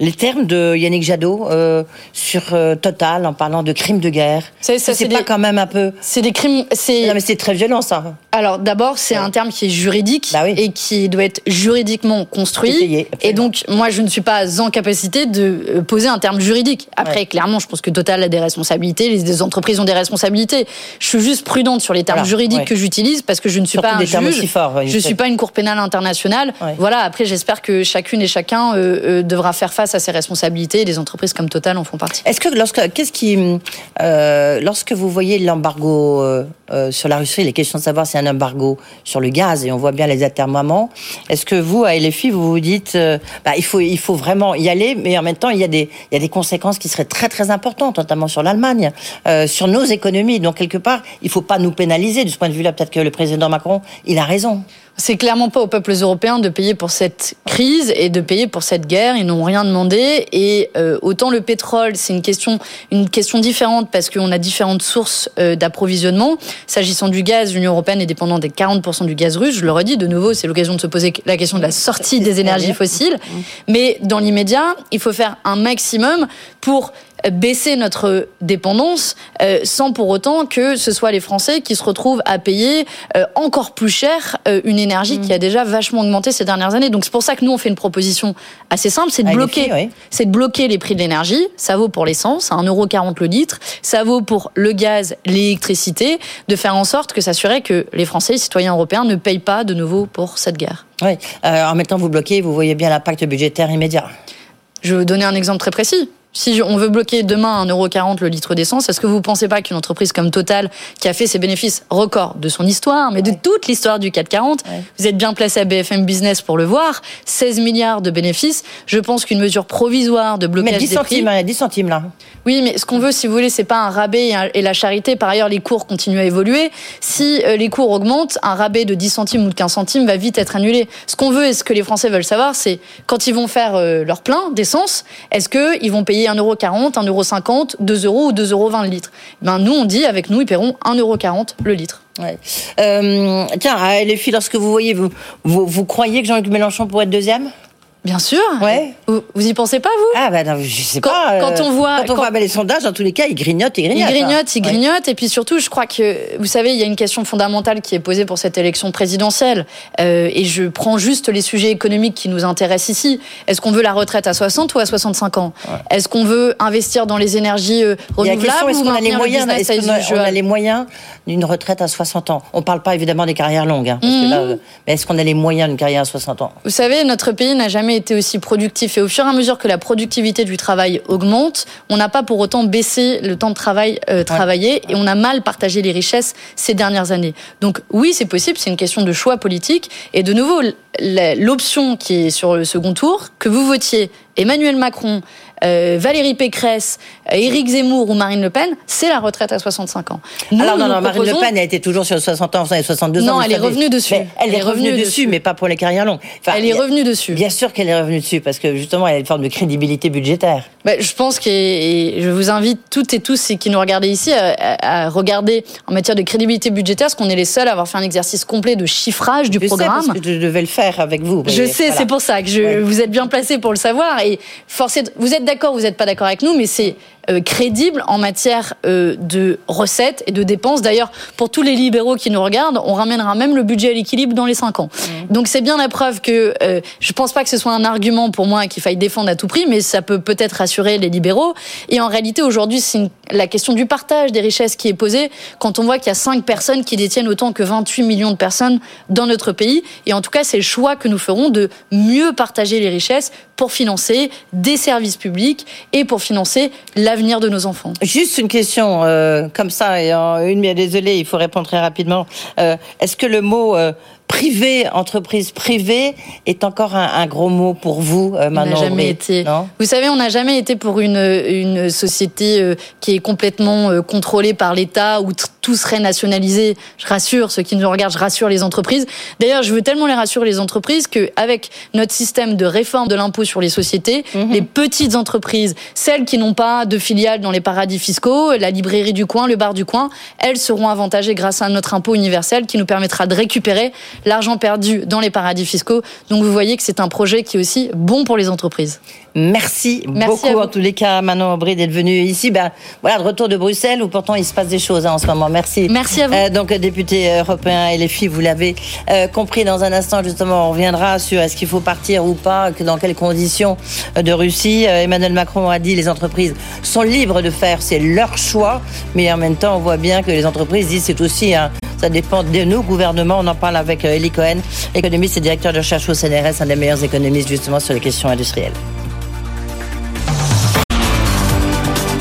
les termes de Yannick Jadot sur Total en parlant de crimes de guerre? C'est pas quand même un peu. C'est des crimes. Non, mais c'est très violent ça. Alors d'abord, c'est un terme qui est juridique bah et qui doit être juridiquement construit. Et, donc, moi, je ne suis pas en capacité de euh, poser un terme juridique. Après, clairement, je pense que Total a des responsabilités, les entreprises ont des responsabilités. Je suis juste prudente sur les termes juridiques que j'utilise parce que je ne suis pas un juge. je ne suis pas une cour pénale internationale. Voilà. Après, j'espère que chacune et chacun euh, euh, devra faire face à ses responsabilités. Et les entreprises comme Total en font partie. Est-ce que lorsque qu'est-ce qui lorsque vous voyez l'embargo sur la Russie, les questions de savoir si un embargo sur le gaz et on voit bien les atermoiements. Est-ce que vous, à LFI, vous vous dites, euh, bah, il faut, il faut vraiment y aller, mais en même temps, il y a des, il y a des conséquences qui seraient très très importantes, notamment sur l'Allemagne, euh, sur nos économies. Donc quelque part, il faut pas nous pénaliser. De ce point de vue-là, peut-être que le président Macron, il a raison. C'est clairement pas aux peuples européens de payer pour cette crise et de payer pour cette guerre. Ils n'ont rien demandé. Et euh, autant le pétrole, c'est une question, une question différente parce qu'on a différentes sources euh, d'approvisionnement. S'agissant du gaz, l'Union européenne est dépendante des 40% du gaz russe. Je le redis de nouveau, c'est l'occasion de se poser la question de la sortie des énergies fossiles. Mais dans l'immédiat, il faut faire un maximum pour baisser notre dépendance euh, sans pour autant que ce soit les Français qui se retrouvent à payer euh, encore plus cher euh, une énergie qui a déjà vachement augmenté ces dernières années. Donc c'est pour ça que nous on fait une proposition assez simple, c'est de bloquer, c'est de bloquer les prix de l'énergie. Ça vaut pour l'essence, à 1,40€ le litre. Ça vaut pour le gaz, l'électricité, de faire en sorte que s'assurer que les Français, les citoyens européens, ne payent pas de nouveau pour cette guerre. Oui. en même temps, vous bloquez, vous voyez bien l'impact budgétaire immédiat. Je vais vous donner un exemple très précis si on veut bloquer demain 1,40€ le litre d'essence, est-ce que vous ne pensez pas qu'une entreprise comme Total, qui a fait ses bénéfices records de son histoire, mais de toute l'histoire du 440, vous êtes bien placé à BFM Business pour le voir, 16 milliards de bénéfices, je pense qu'une mesure provisoire de blocage mais 10 centimes, prix... 10 centimes là. Oui, mais ce qu'on veut, si vous voulez, c'est pas un rabais et la charité. Par ailleurs, les cours continuent à évoluer. Si euh, les cours augmentent, un rabais de 10 centimes ou de 15 centimes va vite être annulé. Ce qu'on veut et ce que les Français veulent savoir, c'est quand ils vont faire euh, leur plein d'essence, est-ce qu'ils vont payer 1,40€, 1,50€, 2€ ou 2,20€ le litre. Ben, Nous, on dit, avec nous, ils paieront 1,40€ le litre. Euh, tiens, les filles, lorsque vous voyez, vous croyez que Jean-Luc Mélenchon pourrait être deuxième? Bien sûr. Ouais. Vous, vous y pensez pas, vous? Ah, ben non, je sais quand, pas. Quand on voit. Quand on voit les sondages, dans tous les cas, ils grignotent, ils grignotent. Ils grignotent, ils grignotent. Et puis surtout, je crois que, vous savez, il y a une question fondamentale qui est posée pour cette élection présidentielle. Euh, et je prends juste les sujets économiques qui nous intéressent ici. Est-ce qu'on veut la retraite à 60 ou à 65 ans? Est-ce qu'on veut investir dans les énergies euh, renouvelables est-ce qu'on a les moyens, est-ce qu'on a, les moyens d'une retraite à 60 ans? On parle pas évidemment des carrières longues, hein, parce que là, mhm. mais est-ce qu'on a les moyens d'une carrière à 60 ans? Vous savez, notre pays n'a jamais été aussi productif et au fur et à mesure que la productivité du travail augmente, on n'a pas pour autant baissé le temps de travail euh, travaillé et on a mal partagé les richesses ces dernières années. Donc oui, c'est possible, c'est une question de choix politique. Et de nouveau, l'option qui est sur le second tour, que vous votiez Emmanuel Macron, euh, Valérie Pécresse, euh, Éric Zemmour ou Marine Le Pen, c'est la retraite à 65 ans. Alors non, non, Marine Le Pen a été toujours sur 60 ans, enfin 62 ans. Non, elle est revenue dessus. elle, est revenue, dessus, mais pas pour les carrières longues. elle est revenue dessus. Bien sûr qu'elle est revenue dessus, parce que justement, elle a une forme de crédibilité budgétaire. Ben, je pense que je vous invite toutes et tous qui nous regardez ici à, regarder en matière de crédibilité budgétaire, parce qu'on est les seuls à avoir fait un exercice complet de chiffrage du programme. Sais parce que je devais le faire avec vous. Je sais, c'est pour ça que je, vous êtes bien placé pour le savoir. Et forcé, vous êtes d'accord, vous n'êtes pas d'accord avec nous, mais c'est euh, crédible en matière euh, de recettes et de dépenses. D'ailleurs, pour tous les libéraux qui nous regardent, on ramènera même le budget à l'équilibre dans les cinq ans. Mmh. Donc c'est bien la preuve que euh, je pense pas que ce soit un argument pour moi qu'il faille défendre à tout prix, mais ça peut peut-être rassurer les libéraux. Et en réalité, aujourd'hui, c'est la question du partage des richesses qui est posée quand on voit qu'il y a cinq personnes qui détiennent autant que 28 millions de personnes dans notre pays. Et en tout cas, c'est le choix que nous ferons de mieux partager les richesses pour financer des services publics et pour financer l'avenir de nos enfants. Juste une question euh, comme ça, et en une minute, désolé, il faut répondre très rapidement. Euh, est-ce que le mot euh, privé, entreprise privée, est encore un, gros mot pour vous, euh, maintenant. On n'a jamais été. vous savez, on n'a jamais été pour une, une société euh, qui est complètement euh, contrôlée par l'État où tout serait nationalisé. Je rassure ceux qui nous regardent, je rassure les entreprises. D'ailleurs, je veux tellement les rassurer les entreprises qu'avec notre système de réforme de l'impôt sur les sociétés, mhm. les petites entreprises, celles qui n'ont pas de filiales dans les paradis fiscaux, la librairie du coin, le bar du coin, elles seront avantagées grâce à notre impôt universel qui nous permettra de récupérer l'argent perdu dans les paradis fiscaux. Donc vous voyez que c'est un projet qui est aussi bon pour les entreprises. Merci, beaucoup en tous les cas, Manon Aubry, d'être venue ici. Ben, voilà, de retour de Bruxelles où pourtant il se passe des choses hein, en ce moment. Merci. Merci à vous. Euh, donc, député européen et les filles, vous l'avez euh, compris dans un instant, justement, on reviendra sur est-ce qu'il faut partir ou pas, que dans quelles conditions euh, de Russie. Emmanuel Macron a dit les entreprises sont libres de faire, c'est leur choix. Mais en même temps, on voit bien que les entreprises disent c'est aussi un, ça dépend de nos gouvernements. On en parle avec Eli Cohen, économiste et directeur de recherche au CNRS, un des meilleurs économistes justement sur les questions industrielles.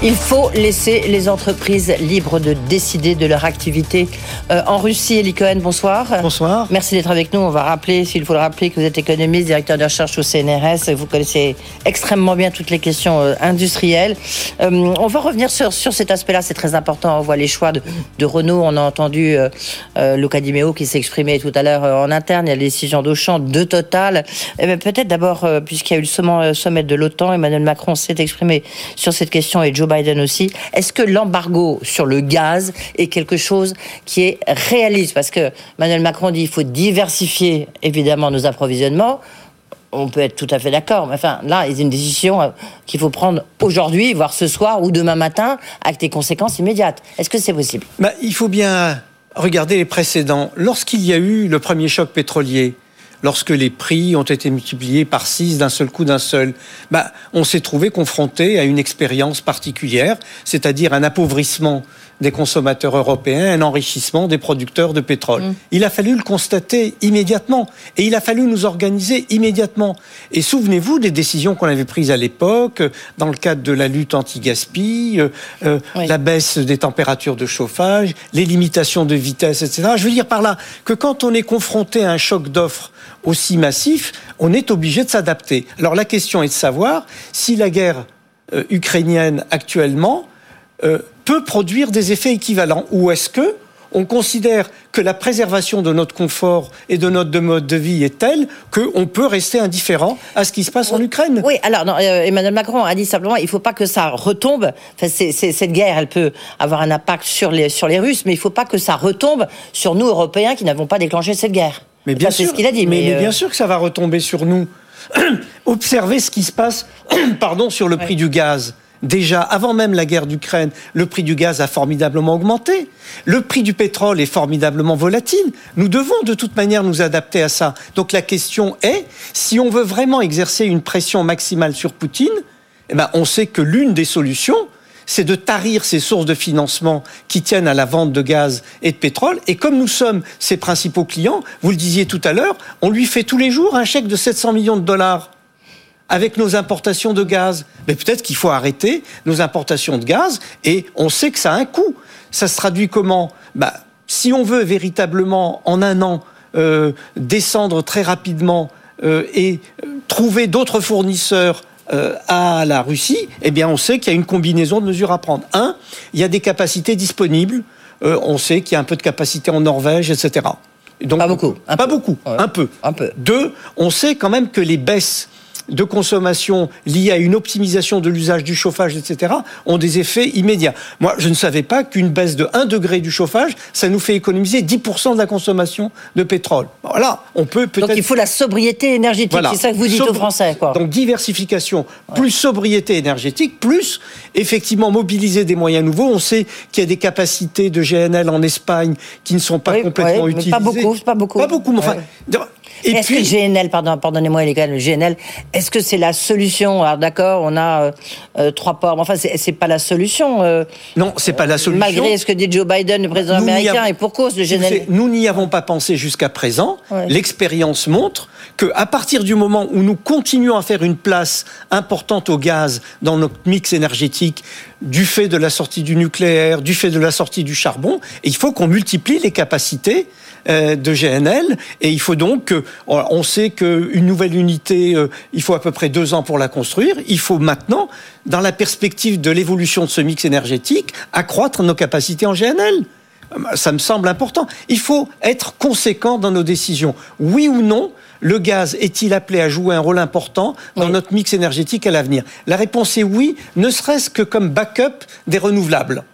Il faut laisser les entreprises libres de décider de leur activité. Euh, en Russie, Eli Cohen, bonsoir. Bonsoir. Merci d'être avec nous. On va rappeler, s'il faut le rappeler, que vous êtes économiste, directeur de recherche au CNRS. Vous connaissez extrêmement bien toutes les questions euh, industrielles. Euh, on va revenir sur, sur cet aspect-là, c'est très important. On voit les choix de, de Renault. On a entendu Luca Di Meo qui s'est exprimé tout à l'heure en interne. Il y a la décision d'Auchan, de Total. Eh ben, peut-être d'abord, puisqu'il y a eu le sommet de l'OTAN, Emmanuel Macron s'est exprimé sur cette question et Joe Biden aussi. Est-ce que l'embargo sur le gaz est quelque chose qui est réaliste? Parce que Emmanuel Macron dit qu'il faut diversifier évidemment nos approvisionnements. On peut être tout à fait d'accord, mais enfin, là, a une décision euh, qu'il faut prendre aujourd'hui, voire ce soir ou demain matin, avec des conséquences immédiates. Est-ce que c'est possible? Bah, Il faut bien regarder les précédents. Lorsqu'il y a eu le premier choc pétrolier, lorsque les prix ont été multipliés par 6 d'un seul coup d'un seul, bah, on s'est trouvé confronté à une expérience particulière, c'est-à-dire un appauvrissement des consommateurs européens, un enrichissement des producteurs de pétrole. Mm. Il a fallu le constater immédiatement et il a fallu nous organiser immédiatement. Et souvenez-vous des décisions qu'on avait prises à l'époque dans le cadre de la lutte anti-gaspi, euh, euh, la baisse des températures de chauffage, les limitations de vitesse, etc. Je veux dire par là que quand on est confronté à un choc d'offres aussi massif, on est obligé de s'adapter. Alors la question est de savoir si la guerre euh, ukrainienne actuellement euh, peut produire des effets équivalents Ou est-ce que on considère que la préservation de notre confort et de notre mode de vie est telle qu'on peut rester indifférent à ce qui se passe en Ukraine? Oui, alors non, euh, Emmanuel Macron a dit simplement il ne faut pas que ça retombe. Enfin, cette guerre, elle peut avoir un impact sur les, sur les Russes, mais il ne faut pas que ça retombe sur nous, Européens, qui n'avons pas déclenché cette guerre. Mais bien sûr, ce qu'il a dit. Mais, bien euh, sûr que ça va retomber sur nous. Observez ce qui se passe, pardon, sur le prix du gaz. Déjà, avant même la guerre d'Ukraine, le prix du gaz a formidablement augmenté. Le prix du pétrole est formidablement volatile. Nous devons de toute manière nous adapter à ça. Donc la question est, si on veut vraiment exercer une pression maximale sur Poutine, eh ben, on sait que l'une des solutions, c'est de tarir ces sources de financement qui tiennent à la vente de gaz et de pétrole. Et comme nous sommes ses principaux clients, vous le disiez tout à l'heure, on lui fait tous les jours un chèque de 700 millions de dollars avec nos importations de gaz. Mais peut-être qu'il faut arrêter nos importations de gaz et on sait que ça a un coût. Ça se traduit comment? Bah, Si on veut véritablement en un an euh, descendre très rapidement euh, et euh, trouver d'autres fournisseurs à la Russie, eh bien on sait qu'il y a une combinaison de mesures à prendre. Un, il y a des capacités disponibles. on sait qu'il y a un peu de capacité en Norvège, etc. Donc, pas beaucoup. pas beaucoup, un peu. Un peu. Deux, on sait quand même que les baisses de consommation liées à une optimisation de l'usage du chauffage, etc., ont des effets immédiats. Moi, je ne savais pas qu'une baisse de 1 degré du chauffage, ça nous fait économiser 10% de la consommation de pétrole. Voilà, on peut peut-être... Donc il faut la sobriété énergétique, c'est ça que vous dites aux Français. Quoi. Donc diversification, plus sobriété énergétique, plus effectivement mobiliser des moyens nouveaux. On sait qu'il y a des capacités de GNL en Espagne qui ne sont pas complètement oui, utilisées. Pas beaucoup, pas beaucoup. Pas beaucoup, mais enfin... Est-ce que le GNL, pardon, pardonnez-moi les gars, le GNL, est-ce que c'est la solution Alors d'accord, on a euh, euh, trois ports, mais enfin c'est pas la solution. Euh, non, c'est pas la solution. Malgré ce que dit Joe Biden, le président américain, et pour cause le GNL. Nous n'y avons pas pensé jusqu'à présent. L'expérience montre que à partir du moment où nous continuons à faire une place importante au gaz dans notre mix énergétique, du fait de la sortie du nucléaire, du fait de la sortie du charbon, il faut qu'on multiplie les capacités euh, de GNL. Et il faut donc, on sait qu'une nouvelle unité, euh, il faut à peu près deux ans pour la construire. Il faut maintenant, dans la perspective de l'évolution de ce mix énergétique, accroître nos capacités en GNL. Ça me semble important. Il faut être conséquent dans nos décisions. Oui ou non, le gaz est-il appelé à jouer un rôle important dans notre mix énergétique à l'avenir? La réponse est oui, ne serait-ce que comme backup des renouvelables.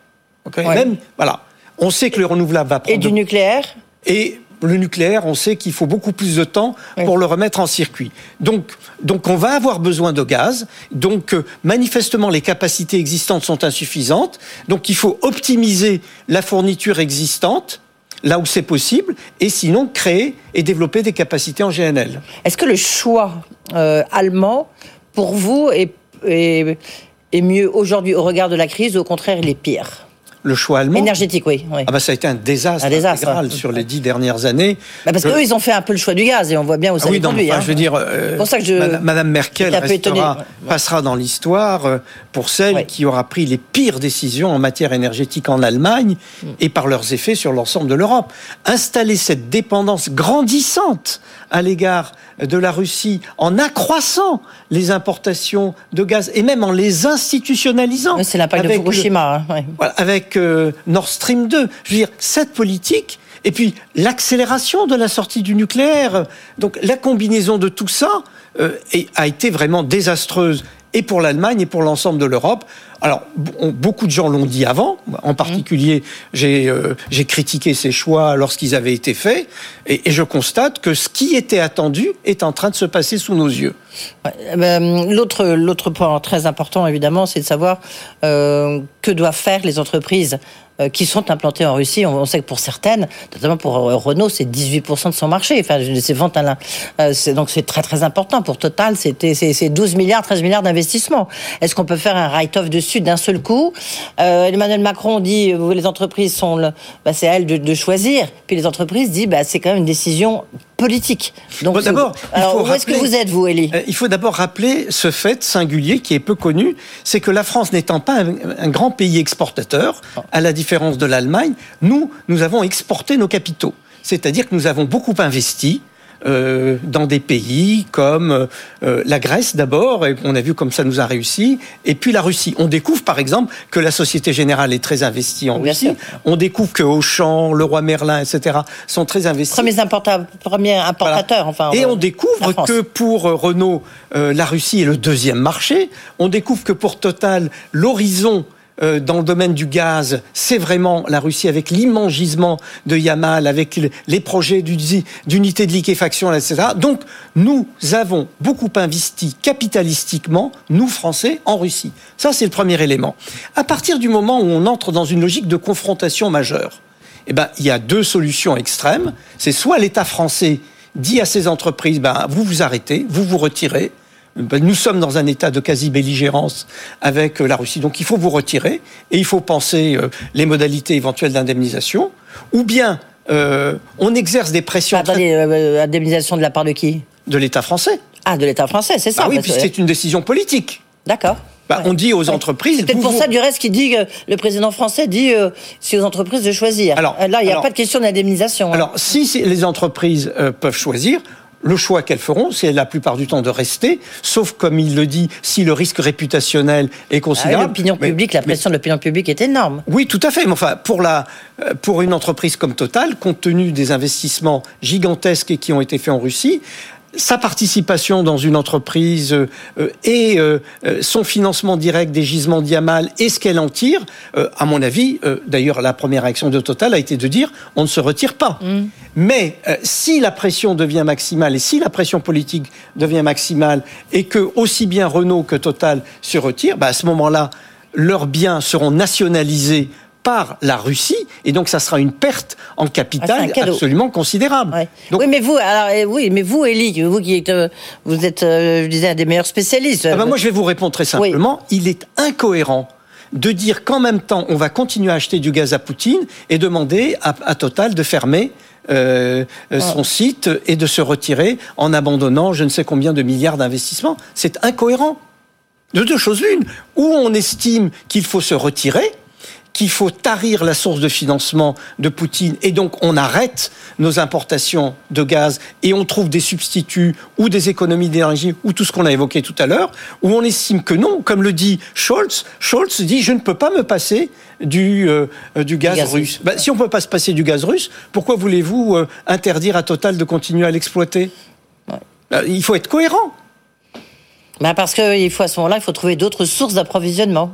Même, voilà. On sait que le renouvelable va prendre. Et du nucléaire? Et le nucléaire, on sait qu'il faut beaucoup plus de temps pour le remettre en circuit. Donc, donc on va avoir besoin de gaz. Donc, euh, manifestement, les capacités existantes sont insuffisantes. Donc, il faut optimiser la fourniture existante là où c'est possible, et sinon créer et développer des capacités en GNL. Est-ce que le choix euh, allemand, pour vous, est, est, est mieux aujourd'hui au regard de la crise, ou au contraire, il est pire? Le choix allemand. Énergétique, oui. Ah bah ça a été un désastre, un désastre intégral sur les dix dernières années. Bah parce qu'eux, ils ont fait un peu le choix du gaz et on voit bien où ça ah oui, non, hein. je veux dire, euh, pour ça que je, Madame Merkel restera, passera dans l'histoire euh, pour celle qui aura pris les pires décisions en matière énergétique en Allemagne mm. et par leurs effets sur l'ensemble de l'Europe. Installer cette dépendance grandissante à l'égard de la Russie en accroissant les importations de gaz et même en les institutionnalisant. c'est l'impact de Fukushima. Hein, avec Nord Stream 2. Je veux dire, cette politique, et puis l'accélération de la sortie du nucléaire, donc la combinaison de tout ça euh, a été vraiment désastreuse et pour l'Allemagne et pour l'ensemble de l'Europe. Alors, beaucoup de gens l'ont dit avant. En particulier, euh, j'ai critiqué ces choix lorsqu'ils avaient été faits. Et, je constate que ce qui était attendu est en train de se passer sous nos yeux. Euh, l'autre, l'autre point très important, évidemment, c'est de savoir euh, que doivent faire les entreprises qui sont implantées en Russie. On, sait que pour certaines, notamment pour euh, Renault, c'est 18% de son marché. Enfin, ventes à euh, donc c'est très très important. Pour Total, c'était c'est 12 milliards, 13 milliards d'investissements. Est-ce qu'on peut faire un write-off dessus d'un seul coup Emmanuel Macron dit les entreprises sont, bah, c'est à elles de, choisir. Puis les entreprises disent bah, c'est quand même une décision politique. Donc, d'abord, où est-ce que vous êtes, vous, Elie Il faut d'abord rappeler ce fait singulier qui est peu connu, c'est que la France n'étant pas un, un, grand pays exportateur, à la différence de l'Allemagne, nous, nous avons exporté nos capitaux. C'est-à-dire que nous avons beaucoup investi euh, dans des pays comme euh, euh, la Grèce d'abord, et on a vu comme ça nous a réussi, et puis la Russie. On découvre par exemple que la Société Générale est très investie en Russie. On découvre que Auchan, le roi Merlin, etc. sont très investis. Premiers importateurs, enfin. Et on découvre que pour Renault, la Russie est le deuxième marché. On découvre que pour Total, l'horizon euh, dans le domaine du gaz, c'est vraiment la Russie avec l'immense gisement de Yamal, avec les projets d'unité de liquéfaction, etc. Donc, nous avons beaucoup investi capitalistiquement, nous Français, en Russie. Ça, c'est le premier élément. À partir du moment où on entre dans une logique de confrontation majeure, eh ben, il y a deux solutions extrêmes. C'est soit l'État français dit à ses entreprises, ben, vous vous arrêtez, vous vous retirez, nous sommes dans un état de quasi-belligérance avec euh, la Russie. Donc il faut vous retirer et il faut penser euh, les modalités éventuelles d'indemnisation. Ou bien euh, on exerce des pressions. Attendez, indemnisation de la part de qui? De l'État français. Ah, de l'État français, c'est ça. Ah oui, puis c'est une décision politique. D'accord. Bah, On dit aux entreprises. C'est peut-être pour ça, du reste, qu'il dit, le président français dit, c'est aux entreprises de choisir. Alors, là, il n'y a pas de question d'indemnisation. Hein. Alors, si les entreprises peuvent choisir, le choix qu'elles feront, c'est la plupart du temps de rester, sauf comme il le dit, si le risque réputationnel est considérable. Ah, l'opinion publique, la pression de l'opinion publique est énorme. Oui, tout à fait. Mais enfin, pour la, euh, pour une entreprise comme Total, compte tenu des investissements gigantesques qui ont été faits en Russie, sa participation dans une entreprise euh, euh, et euh, son financement direct des gisements Diamal et ce qu'elle en tire, à mon avis, d'ailleurs la première réaction de Total a été de dire on ne se retire pas. Mm. Mais si la pression devient maximale et si la pression politique devient maximale et que aussi bien Renault que Total se retirent, bah à ce moment-là, leurs biens seront nationalisés par la Russie, et donc ça sera une perte en capital ah, absolument considérable. oui, mais vous, alors, eh, oui, mais vous, Elie, vous qui êtes, euh, vous êtes, euh, je disais, un des meilleurs spécialistes. Ah ben, moi, je vais vous répondre très simplement. Il est incohérent de dire qu'en même temps, on va continuer à acheter du gaz à Poutine et demander à, Total de fermer euh, son site et de se retirer en abandonnant je ne sais combien de milliards d'investissements. C'est incohérent. De deux choses l'une, où on estime qu'il faut se retirer, qu'il faut tarir la source de financement de Poutine. Et donc on arrête nos importations de gaz et on trouve des substituts ou des économies d'énergie ou tout ce qu'on a évoqué tout à l'heure, où on estime que non, comme le dit Scholz, Scholz dit je ne peux pas me passer du, euh, du gaz, russe. Bah, si on ne peut pas se passer du gaz russe, pourquoi voulez-vous euh, interdire à Total de continuer à l'exploiter? Bah, Il faut être cohérent. Bah parce qu'il faut à ce moment-là, il faut trouver d'autres sources d'approvisionnement.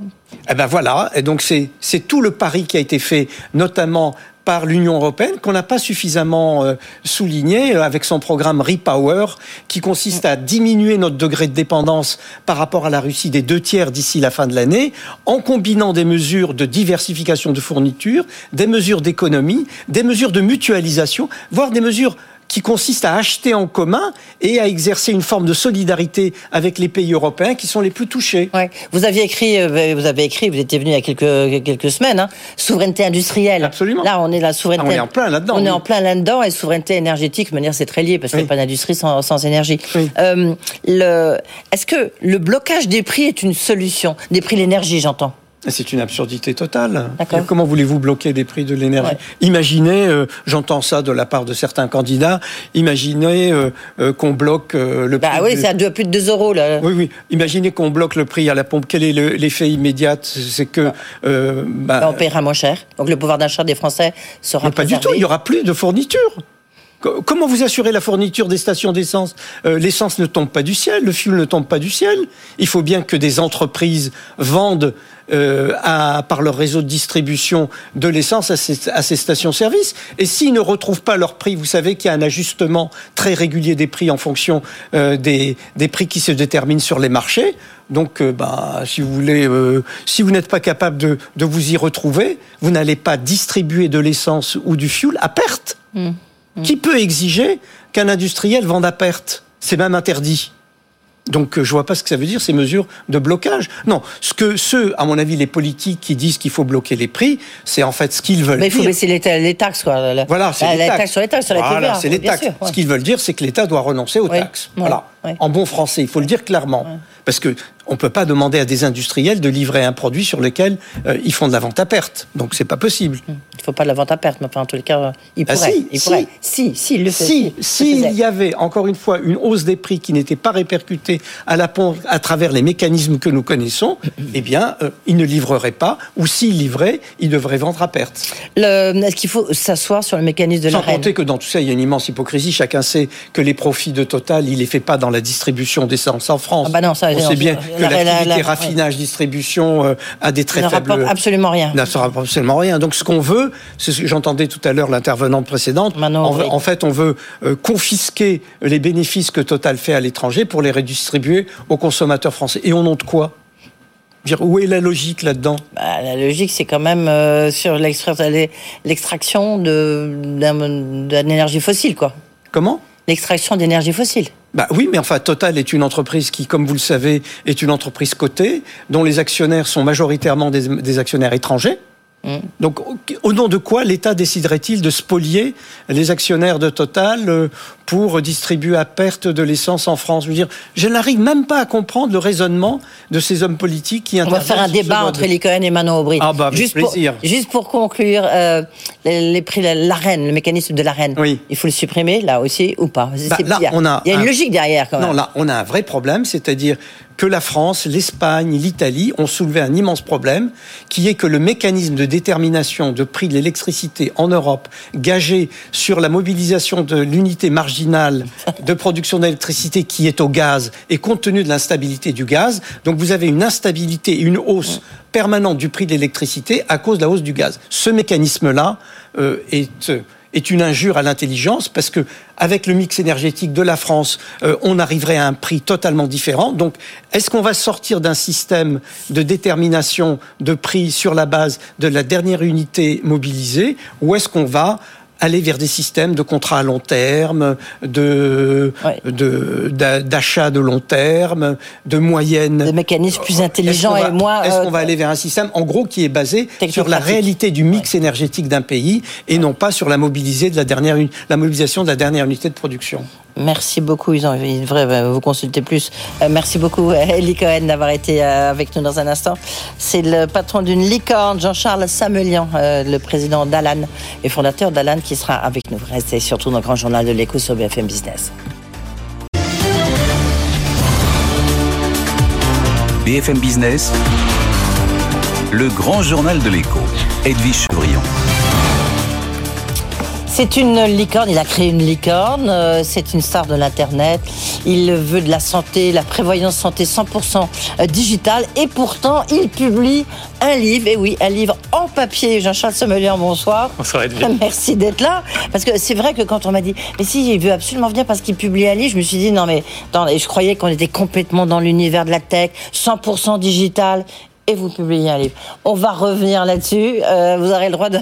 Eh ben voilà, et donc c'est tout le pari qui a été fait, notamment par l'Union européenne qu'on n'a pas suffisamment euh, souligné euh, avec son programme Repower qui consiste à diminuer notre degré de dépendance par rapport à la Russie des deux tiers d'ici la fin de l'année en combinant des mesures de diversification de fournitures, des mesures d'économie, des mesures de mutualisation, voire des mesures qui consiste à acheter en commun et à exercer une forme de solidarité avec les pays européens qui sont les plus touchés. Ouais. Vous aviez écrit, euh, vous avez écrit, vous étiez venu il y a quelques quelques semaines, hein, souveraineté industrielle. Absolument. Là, on est la souveraineté. Ah, on est en plein là-dedans. On est en plein là-dedans et souveraineté énergétique, de manière c'est très lié parce qu'il n'y a pas d'industrie sans, sans, énergie. Euh, le, est-ce que le blocage des prix est une solution? Des prix de l'énergie, j'entends. C'est une absurdité totale. Comment voulez-vous bloquer des prix de l'énergie Imaginez, euh, j'entends ça de la part de certains candidats, imaginez euh, euh, qu'on bloque le bah prix. oui, c'est à plus de 2 euros là. Oui, oui. Imaginez qu'on bloque le prix à la pompe. Quel est l'effet immédiat? C'est que. Bah, bah, on paiera moins cher. Donc le pouvoir d'achat des Français sera. pas du tout. Il y aura plus de fournitures. Comment vous assurez la fourniture des stations d'essence? Euh, L'essence ne tombe pas du ciel, le fuel ne tombe pas du ciel. Il faut bien que des entreprises vendent euh, à, par leur réseau de distribution de l'essence à ces, à ces stations-service. Et s'ils ne retrouvent pas leur prix, vous savez qu'il y a un ajustement très régulier des prix en fonction euh, des, des, prix qui se déterminent sur les marchés. Donc, euh, bah, si vous voulez, euh, si vous n'êtes pas capable de, de, vous y retrouver, vous n'allez pas distribuer de l'essence ou du fuel à perte. Mmh. Mmh. Qui peut exiger qu'un industriel vende à perte C'est même interdit. Donc euh, je vois pas ce que ça veut dire ces mesures de blocage. Non, ce que ceux, à mon avis, les politiques qui disent qu'il faut bloquer les prix, c'est en fait ce qu'ils veulent. Mais il faut dire. baisser les, les, taxes, quoi. Voilà, c'est les taxes. sur les taxes, sur la voilà, TVA. c'est les taxes. Sûr, ouais. Ce qu'ils veulent dire, c'est que l'État doit renoncer aux oui, taxes. Oui, voilà. Oui. En bon français, il faut le dire clairement, parce que on peut pas demander à des industriels de livrer un produit sur lequel euh, ils font de la vente à perte. Donc c'est pas possible. Il faut pas de la vente à perte, mais enfin, en tous les cas, il Ah, pourrait. si, il si. pourrait. Si, si, il le fait. Si, si, s'il y avait encore une fois une hausse des prix qui n'était pas répercutée à la pompe à travers les mécanismes que nous connaissons, eh bien, euh, il ne livrerait pas, ou s'il livrait, il devrait vendre à perte. Est-ce qu'il faut s'asseoir sur le mécanisme de Sans la reine compter que dans tout ça, il y a une immense hypocrisie. Chacun sait que les profits de Total, il les fait pas dans la distribution d'essence en France. Ah bah non, ça, On sait bien que la- l'activité la- raffinage, distribution euh, a des très ne faibles... rapporte absolument rien. Ne rapporte absolument rien. Donc ce qu'on veut, c'est ce que j'entendais tout à l'heure l'intervenante précédente. En, en fait, on veut euh, confisquer les bénéfices que Total fait à l'étranger pour les redistribuer aux consommateurs français. Et au nom de quoi? Dire, Où est la logique là-dedans? Bah, la logique, c'est quand même euh, sur l'extra- l'extraction d'une énergie fossile, quoi. Comment? L'extraction d'énergie fossile. Bah oui, mais enfin, Total est une entreprise qui, comme vous le savez, est une entreprise cotée, dont les actionnaires sont majoritairement des, des actionnaires étrangers. Mm. Donc, au- nom de quoi l'État déciderait-il de spolier les actionnaires de Total euh, pour distribuer à perte de l'essence en France? Je veux dire, je n'arrive même pas à comprendre le raisonnement de ces hommes politiques qui On va faire un débat entre Eli Cohen et Manon Aubry. Ah bah, juste plaisir. Pour, juste pour conclure, euh, les, prix, l'arène, le mécanisme de l'arène, Oui. il faut le supprimer là aussi ou pas? Bah, là, il y a, on a il y a une un- logique derrière quand même. Non, là, on a un vrai problème, c'est-à-dire que la France, l'Espagne, l'Italie ont soulevé un immense problème, qui est que le mécanisme de détermination de prix de l'électricité en Europe, gagé sur la mobilisation de l'unité marginale de production d'électricité qui est au gaz, et compte tenu de l'instabilité du gaz, donc vous avez une instabilité et une hausse permanente du prix de l'électricité à cause de la hausse du gaz. Ce mécanisme-là euh, est euh, est une injure à l'intelligence parce que avec le mix énergétique de la France, euh, on arriverait à un prix totalement différent. Donc, est-ce qu'on va sortir d'un système de détermination de prix sur la base de la dernière unité mobilisée, ou est-ce qu'on va aller vers des systèmes de contrats à long terme, de Ouais. de- d'a- d'achat de, long terme, de moyenne. Des mécanismes plus intelligents Est-ce qu'on et moins. Est-ce euh, qu'on va aller vers un système, en gros, qui est basé sur la réalité du mix énergétique d'un pays et non pas sur la, mobilisée de la, dernière, la mobilisation de la dernière unité de production Merci beaucoup. Ils, ont, devraient euh, vous consulter plus. Euh, merci beaucoup, euh, Eli Cohen, d'avoir été euh, avec nous dans un instant. C'est le patron d'une licorne, Jean-Charles Samelian, euh, le président d'Alan et fondateur d'Alan, qui sera avec nous. Restez surtout dans le grand journal de l'écho sur BFM Business. BFM Business, le grand journal de l'écho, Edwige Chevrillon. C'est une licorne, il a créé une licorne, euh, c'est une star de l'Internet, il veut de la santé, la prévoyance santé 100% digitale et pourtant il publie un livre, et oui, un livre en papier. Jean-Charles Sommelier, bonsoir. Bonsoir Edwige. Merci d'être là. Parce que c'est vrai que quand on m'a dit, mais si, il veut absolument venir parce qu'il publie un livre, je me suis dit, non mais, je croyais qu'on était complètement dans l'univers de la tech, 100% digital. Et vous publiez un livre. On va revenir là-dessus. Euh, vous aurez le droit de,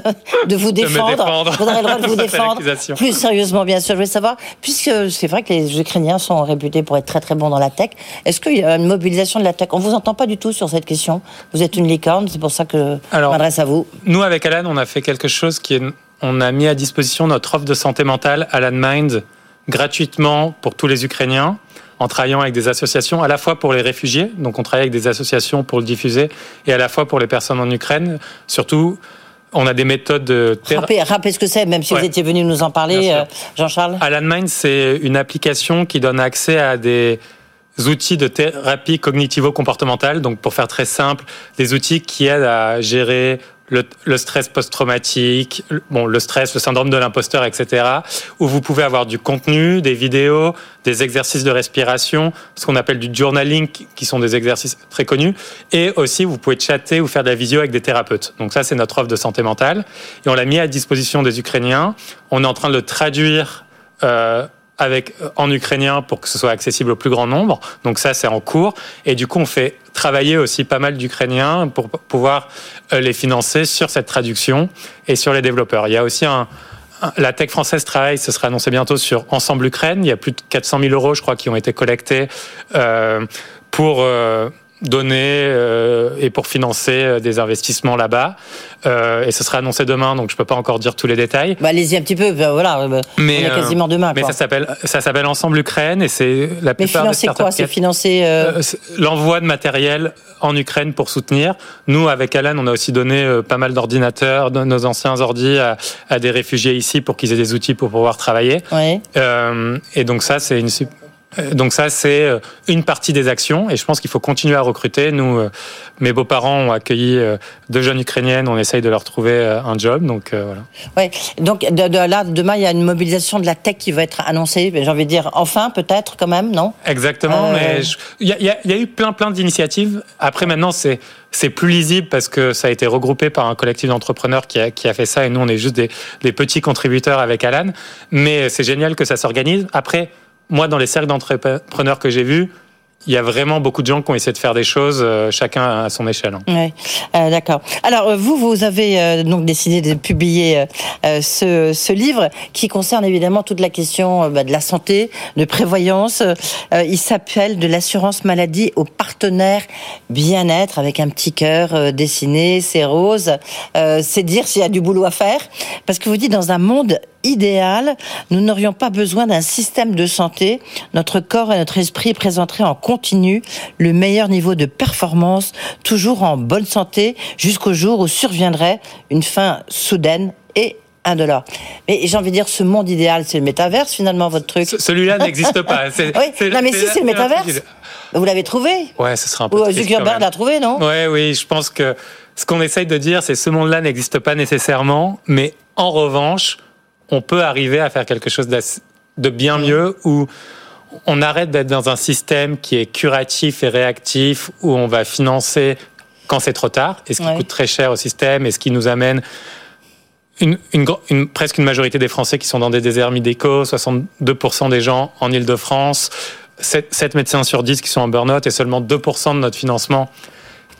de vous défendre. défendre. Vous aurez le droit de vous défendre. Plus sérieusement, bien sûr, je voulais savoir, puisque c'est vrai que les Ukrainiens sont réputés pour être très très bons dans la tech, est-ce qu'il y a une mobilisation de la tech? On vous entend pas du tout sur cette question. Vous êtes une licorne, c'est pour ça que je Alors, m'adresse à vous. Nous, avec Alan, on a fait quelque chose qui est. On a mis à disposition notre offre de santé mentale, Alan Mind, gratuitement pour tous les Ukrainiens, en travaillant avec des associations, à la fois pour les réfugiés, donc on travaille avec des associations pour le diffuser, et à la fois pour les personnes en Ukraine. Surtout, on a des méthodes de thérapie. Rappelez, rappelez ce que c'est, même si Ouais. vous étiez venu nous en parler, euh, Jean-Charles. Alan Mind, c'est une application qui donne accès à des outils de thérapie cognitivo-comportementale. Donc, pour faire très simple, des outils qui aident à gérer le, stress post-traumatique, bon, le stress, le syndrome de l'imposteur, etc., où vous pouvez avoir du contenu, des vidéos, des exercices de respiration, ce qu'on appelle du journaling, qui sont des exercices très connus, et aussi vous pouvez chatter ou faire de la visio avec des thérapeutes. Donc ça, c'est notre offre de santé mentale, et on l'a mis à disposition des Ukrainiens. On est en train de le traduire. Euh, avec euh, en ukrainien pour que ce soit accessible au plus grand nombre. Donc ça, c'est en cours. Et du coup, on fait travailler aussi pas mal d'Ukrainiens pour pouvoir euh, les financer sur cette traduction et sur les développeurs. Il y a aussi un, la tech française travaille, ce sera annoncé bientôt sur Ensemble Ukraine. Il y a plus de 400 000 euros, je crois, qui ont été collectés euh, pour donner euh, et pour financer euh, des investissements là-bas. Euh, et ce sera annoncé demain, donc je peux pas encore dire tous les détails. Bah, allez-y un petit peu, bah, voilà. Mais, on est quasiment demain. Mais ça s'appelle ça s'appelle Ensemble Ukraine et c'est la plupart mais financer quoi? C'est financer l'envoi de matériel en Ukraine pour soutenir. Nous, avec Alan, on a aussi donné pas mal d'ordinateurs, de nos anciens ordis à, à, des réfugiés ici pour qu'ils aient des outils pour pouvoir travailler. Et donc ça, c'est une donc ça, c'est euh, une partie des actions et je pense qu'il faut continuer à recruter. Nous, euh, mes beaux-parents ont accueilli deux jeunes ukrainiennes, on essaye de leur trouver un job. Donc voilà. Ouais. Donc de, là, demain, il y a une mobilisation de la tech qui va être annoncée. J'ai envie de dire enfin, peut-être quand même, non? Exactement. Mais il y, a eu plein, plein d'initiatives. Après, maintenant, c'est c'est plus lisible parce que ça a été regroupé par un collectif d'entrepreneurs qui a, qui a fait ça et nous, on est juste des, des petits contributeurs avec Alan. Mais c'est génial que ça s'organise. Après moi, dans les cercles d'entrepreneurs que j'ai vus, il y a vraiment beaucoup de gens qui ont essayé de faire des choses, euh, chacun à son échelle. Hein. Oui, euh, d'accord. Alors euh, vous, vous avez donc décidé de publier ce, ce, livre qui concerne évidemment toute la question bah, de la santé, de prévoyance. il s'appelle De l'assurance maladie aux partenaires bien-être avec un petit cœur dessiné, c'est rose. c'est dire s'il y a du boulot à faire, parce que vous dites dans un monde idéal, nous n'aurions pas besoin d'un système de santé. Notre corps et notre esprit présenteraient en continu le meilleur niveau de performance, toujours en bonne santé, jusqu'au jour où surviendrait une fin soudaine et indolore. Mais j'ai envie de dire, ce monde idéal, c'est le métaverse finalement, votre truc. Celui-là n'existe pas. oui. Non, mais si, c'est le métaverse. Vous l'avez trouvé Ouais, ce sera un peu. Zuckerberg l'a trouvé, non Ouais, oui. Je pense que ce qu'on essaye de dire, c'est ce monde-là n'existe pas nécessairement, mais en revanche, on peut arriver à faire quelque chose de bien mieux où on arrête d'être dans un système qui est curatif et réactif, où on va financer quand c'est trop tard, et ce qui coûte très cher au système, et ce qui nous amène une, presque une majorité des Français qui sont dans des déserts médicaux, 62% des gens en Ile-de-France, 7, médecins sur 10 qui sont en burn-out, et seulement 2% de notre financement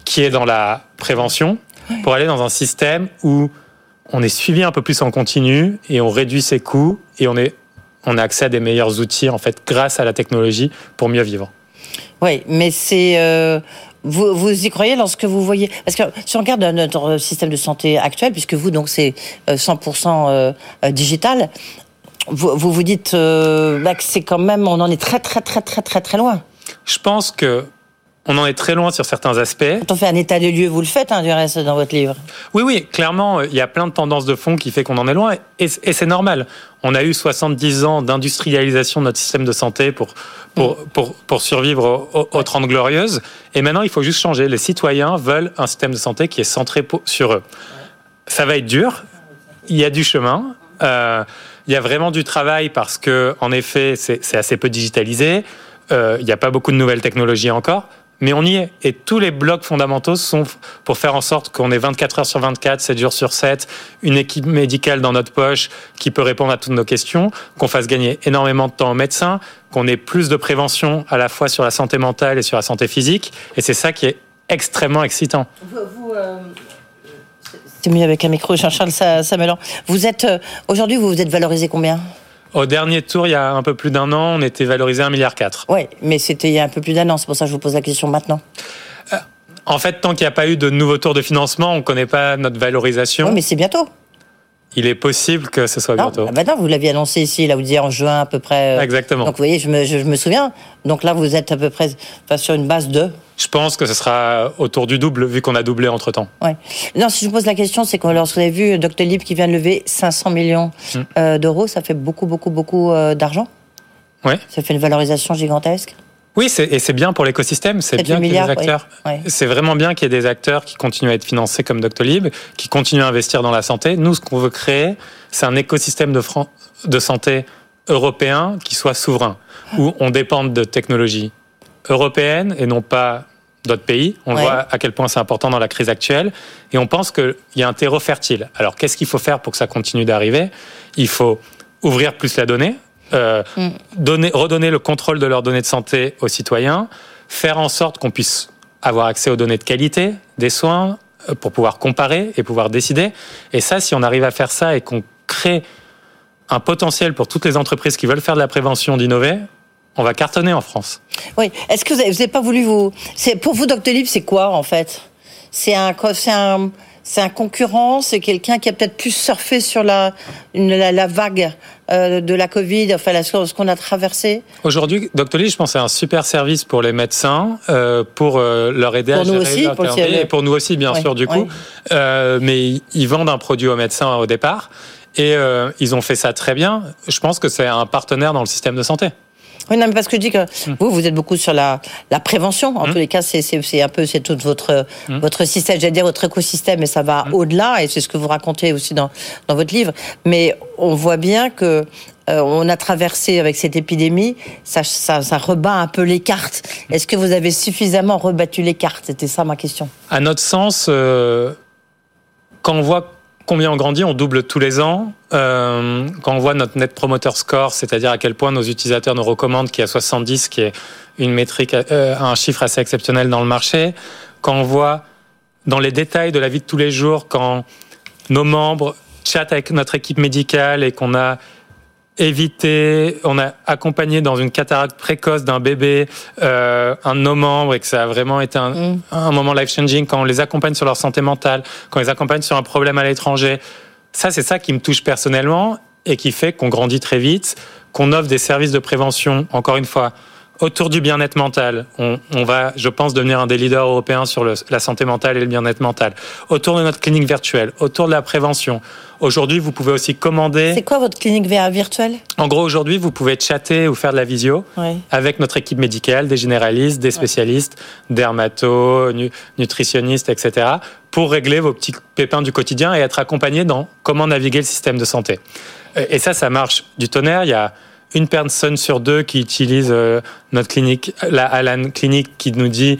qui est dans la prévention, pour aller dans un système où on est suivi un peu plus en continu et on réduit ses coûts et on, est, on a accès à des meilleurs outils en fait grâce à la technologie pour mieux vivre. Oui, mais c'est euh, vous, vous y croyez lorsque vous voyez parce que si on regarde notre système de santé actuel, puisque vous donc c'est 100% euh, euh, digital, vous, vous dites bah, que c'est quand même on en est très très très très très très loin. Je pense que on en est très loin sur certains aspects. Quand on fait un état des lieux, vous le faites, hein, du reste, dans votre livre. Oui, oui, clairement, il y a plein de tendances de fond qui fait qu'on en est loin, et, c'est normal. On a eu 70 ans d'industrialisation de notre système de santé pour, pour, mm. pour, survivre aux, 30 glorieuses, et maintenant, il faut juste changer. Les citoyens veulent un système de santé qui est centré sur eux. Ça va être dur, il y a du chemin, euh, il y a vraiment du travail parce que, en effet, c'est assez peu digitalisé. Euh, il n'y a pas beaucoup de nouvelles technologies encore mais on y est. Et tous les blocs fondamentaux sont pour faire en sorte qu'on ait 24 heures sur 24, 7 jours sur 7, une équipe médicale dans notre poche qui peut répondre à toutes nos questions, qu'on fasse gagner énormément de temps aux médecins, qu'on ait plus de prévention à la fois sur la santé mentale et sur la santé physique. Et c'est ça qui est extrêmement excitant. Vous, euh, C'est mieux avec un micro, Jean-Charles Samelan. Vous êtes, euh, aujourd'hui, vous vous êtes valorisé combien? Au dernier tour, il y a un peu plus d'un an, on était valorisé 1,4 milliard. Oui, mais c'était il y a un peu plus d'un an, c'est pour ça que je vous pose la question maintenant. Euh, en fait, tant qu'il n'y a pas eu de nouveau tour de financement, on ne connaît pas notre valorisation. Oui, mais c'est bientôt. Il est possible que ce soit bientôt. Ah non, vous l'aviez annoncé ici, là, vous disiez en juin à peu près. Euh, Exactement. Donc vous voyez, je me, je, me, souviens. Donc là, vous êtes à peu près sur une base de. Je pense que ce sera autour du double, vu qu'on a doublé entre temps. Ouais. Non, si je vous pose la question, c'est que lorsque vous avez vu Dr Lib qui vient de lever 500 millions hmm. euh, d'euros, ça fait beaucoup, beaucoup, beaucoup euh, d'argent. Oui. Ça fait une valorisation gigantesque. Oui, et c'est bien pour l'écosystème, c'est bien qu'il y ait des acteurs. C'est vraiment bien qu'il y ait des acteurs qui continuent à être financés comme Doctolib, qui continuent à investir dans la santé. Nous, ce qu'on veut créer, c'est un écosystème de, de santé européen qui soit souverain, où on dépend de technologies européennes et non pas d'autres pays. On voit à quel point c'est important dans la crise actuelle. Et on pense qu'il y a un terreau fertile. Alors, qu'est-ce qu'il faut faire pour que ça continue d'arriver? Il faut ouvrir plus la donnée, euh, mm. donner, redonner le contrôle de leurs données de santé aux citoyens, faire en sorte qu'on puisse avoir accès aux données de qualité des soins euh, pour pouvoir comparer et pouvoir décider. Et ça, si on arrive à faire ça et qu'on crée un potentiel pour toutes les entreprises qui veulent faire de la prévention d'innover, on va cartonner en France. Oui. Est-ce que vous n'avez pas voulu vous... Pour vous, Doctolib, c'est quoi en fait? C'est un, un, c'est un concurrent, c'est quelqu'un qui a peut-être pu surfer sur la, la, vague euh, de la Covid, enfin ce qu'on a traversé? Aujourd'hui, Doctolib, je pense, c'est un super service pour les médecins, euh, pour euh, leur aider à gérer aussi, pour et pour nous aussi, bien sûr, du coup. mais ils vendent un produit aux médecins au départ, et ils ont fait ça très bien. Je pense que c'est un partenaire dans le système de santé. Oui, non, mais parce que je dis que hmm. vous, vous êtes beaucoup sur la, la prévention. En hmm. tous les cas, c'est un peu, c'est tout votre, hmm. votre système, j'allais dire votre écosystème, et ça va au-delà, et c'est ce que vous racontez aussi dans, dans votre livre. Mais on voit bien que euh, on a traversé avec cette épidémie, ça, ça, ça rebat un peu les cartes. Est-ce que vous avez suffisamment rebattu les cartes? C'était ça ma question. À notre sens, euh, quand on voit combien on grandit, on double tous les ans. Euh, quand on voit notre net promoter score, c'est-à-dire à quel point nos utilisateurs nous recommandent, qui est à 70, qui est une métrique, euh, un chiffre assez exceptionnel dans le marché. Quand on voit dans les détails de la vie de tous les jours, quand nos membres chattent avec notre équipe médicale et qu'on a éviter, on a accompagné dans une cataracte précoce d'un bébé euh, un de nos membres et que ça a vraiment été un, mm. un moment life-changing quand on les accompagne sur leur santé mentale, quand on les accompagne sur un problème à l'étranger. Ça, c'est ça qui me touche personnellement et qui fait qu'on grandit très vite, qu'on offre des services de prévention, encore une fois, autour du bien-être mental. On, on, va, je pense, devenir un des leaders européens sur le, la santé mentale et le bien-être mental. Autour de notre clinique virtuelle, autour de la prévention. Aujourd'hui, vous pouvez aussi commander. C'est quoi votre clinique virtuelle? En gros, aujourd'hui, vous pouvez chatter ou faire de la visio avec notre équipe médicale, des généralistes, des spécialistes, dermatos, nutritionnistes, etc., pour régler vos petits pépins du quotidien et être accompagné dans comment naviguer le système de santé. Et ça, ça marche du tonnerre. Il y a une personne sur deux qui utilise euh, notre clinique, la Alan Clinique, qui nous dit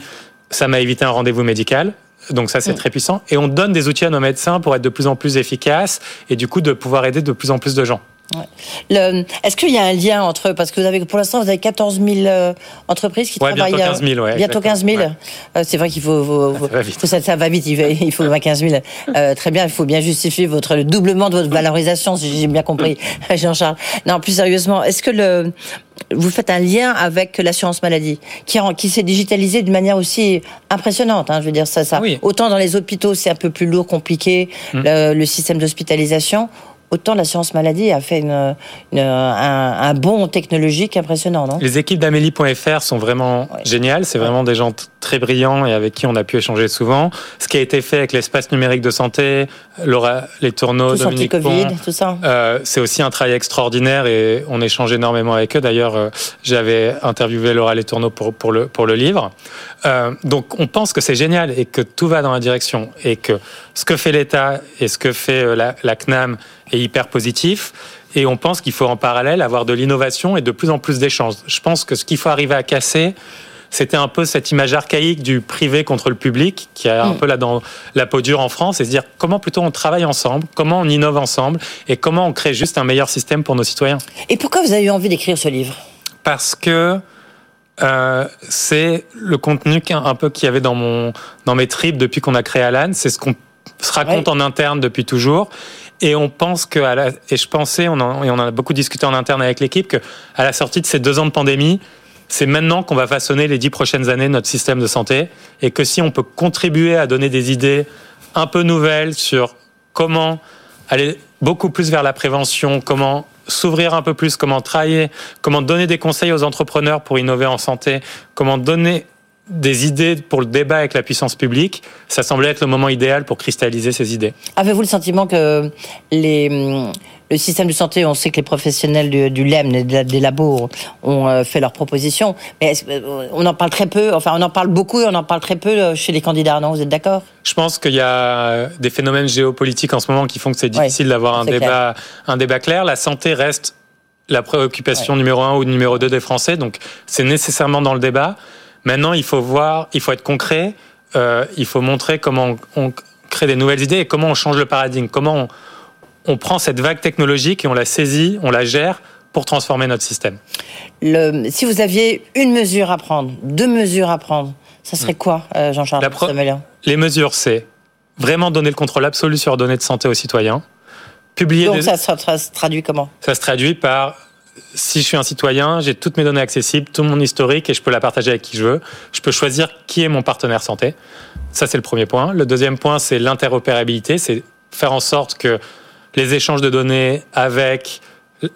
ça m'a évité un rendez-vous médical. Donc ça, c'est mm. très puissant. Et on donne des outils à nos médecins pour être de plus en plus efficaces et du coup de pouvoir aider de plus en plus de gens. Est-ce qu'il y a un lien entre parce que vous avez pour l'instant vous avez 14 000 euh, entreprises qui travaillent bientôt 15 000 ouais, bientôt 15 000 euh, c'est vrai qu'il faut, ça, va vite. ça, va vite il faut, 15 000 euh, très bien il faut bien justifier votre le doublement de votre valorisation si j'ai bien compris Jean-Charles non plus sérieusement est-ce que le vous faites un lien avec l'assurance maladie, qui, qui s'est digitalisée d'une manière aussi impressionnante. Hein, je veux dire ça, ça. Autant dans les hôpitaux, c'est un peu plus lourd, compliqué, le, le, système d'hospitalisation autant l'assurance maladie a fait une, un, un, bond technologique impressionnant, non? Les équipes d'Amélie.fr sont vraiment géniales. C'est vraiment des gens très brillants et avec qui on a pu échanger souvent. Ce qui a été fait avec l'espace numérique de santé, Laura Les Tourneaux, tout Dominique COVID, tout ça. Euh, c'est aussi un travail extraordinaire et on échange énormément avec eux. D'ailleurs, euh, j'avais interviewé Laura Les Tourneaux pour, pour, le, pour le livre. Euh, donc on pense que c'est génial et que tout va dans la direction et que ce que fait l'État et ce que fait la, la CNAM est hyper positif. Et on pense qu'il faut en parallèle avoir de l'innovation et de plus en plus d'échanges. Je pense que ce qu'il faut arriver à casser, c'était un peu cette image archaïque du privé contre le public, qui est un mm. peu là dans la peau dure en France, et se dire comment plutôt on travaille ensemble, comment on innove ensemble, et comment on crée juste un meilleur système pour nos citoyens. Et pourquoi vous avez eu envie d'écrire ce livre? Parce que euh, c'est le contenu un peu qu'il y avait dans, mon, dans mes tripes depuis qu'on a créé Alan, c'est ce qu'on se raconte en interne depuis toujours. Et on pense que, et je pensais, on en, et on en a beaucoup discuté en interne avec l'équipe, que à la sortie de ces deux ans de pandémie, c'est maintenant qu'on va façonner les dix prochaines années notre système de santé, et que si on peut contribuer à donner des idées un peu nouvelles sur comment aller beaucoup plus vers la prévention, comment s'ouvrir un peu plus, comment travailler, comment donner des conseils aux entrepreneurs pour innover en santé, comment donner des idées pour le débat avec la puissance publique, ça semblait être le moment idéal pour cristalliser ces idées. Avez-vous le sentiment que les, le système de santé, on sait que les professionnels du, du LEM, des labos, ont euh, fait leurs propositions, mais euh, on en parle très peu, enfin on en parle beaucoup et on en parle très peu euh, chez les candidats, non Vous êtes d'accord? Je pense qu'il y a des phénomènes géopolitiques en ce moment qui font que c'est difficile d'avoir un débat, un débat clair. La santé reste la préoccupation numéro un ou numéro deux des Français, donc c'est nécessairement dans le débat. Maintenant, il faut voir, il faut être concret, euh, il faut montrer comment on, crée des nouvelles idées et comment on change le paradigme, comment on, prend cette vague technologique et on la saisit, on la gère pour transformer notre système. Le, si vous aviez une mesure à prendre, deux mesures à prendre, ça serait quoi, euh, Jean-Charles Les mesures, c'est vraiment donner le contrôle absolu sur les données de santé aux citoyens. Publier Donc ça, ça se traduit comment? Ça se traduit par si je suis un citoyen, j'ai toutes mes données accessibles, tout mon historique et je peux la partager avec qui je veux. Je peux choisir qui est mon partenaire santé. Ça, c'est le premier point. Le deuxième point, c'est l'interopérabilité. C'est faire en sorte que les échanges de données avec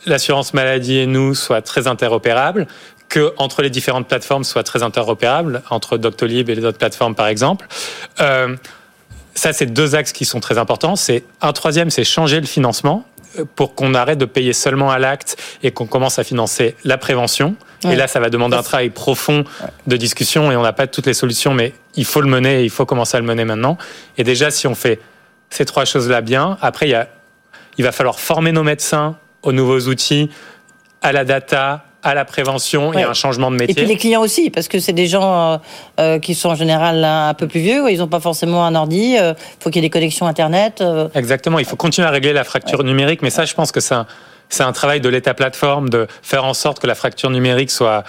l'assurance maladie et nous soient très interopérables, que entre les différentes plateformes soient très interopérables, entre Doctolib et les autres plateformes, par exemple. Euh, ça, c'est deux axes qui sont très importants. C'est un troisième, c'est changer le financement pour qu'on arrête de payer seulement à l'acte et qu'on commence à financer la prévention. Et là, ça va demander un travail profond de discussion et on n'a pas toutes les solutions, mais il faut le mener et il faut commencer à le mener maintenant. Et déjà, si on fait ces trois choses-là bien, après, il, y a, il va falloir former nos médecins aux nouveaux outils, à la data, à la prévention et à un changement de métier. Et puis les clients aussi, parce que c'est des gens euh, euh, qui sont en général un peu plus vieux, ils n'ont pas forcément un ordi, il euh, faut qu'il y ait des connexions Internet. Exactement, il faut continuer à régler la fracture numérique, mais ça je pense que c'est un, un travail de l'État plateforme de faire en sorte que la fracture numérique soit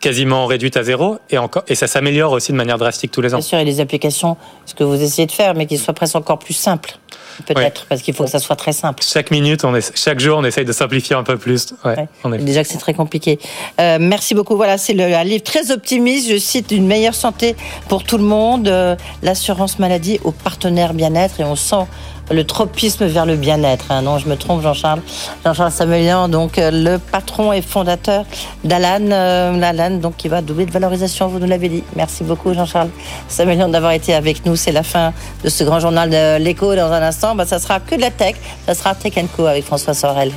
quasiment réduite à zéro et encore et ça s'améliore aussi de manière drastique tous les ans. Bien sûr, a des applications, ce que vous essayez de faire, mais qui soient presque encore plus simples peut-être, parce qu'il faut que ça soit très simple. Chaque minute, on chaque jour, on essaye de simplifier un peu plus. Ouais, Déjà que c'est très compliqué. Euh, merci beaucoup. Voilà, c'est un livre très optimiste. Je cite une meilleure santé pour tout le monde, euh, l'assurance maladie aux partenaires bien-être, et on sent le tropisme vers le bien-être. Hein. Non, je me trompe, Jean-Charles. Jean-Charles Samuelian, donc euh, le patron et fondateur d'Alan, euh, donc qui va doubler de valorisation. Vous nous l'avez dit. Merci beaucoup, Jean-Charles Samuelian, d'avoir été avec nous. C'est la fin de ce grand journal de l'écho. Dans un instant, bah, ça sera que de la tech. Ça sera Tech Co avec François Sorel.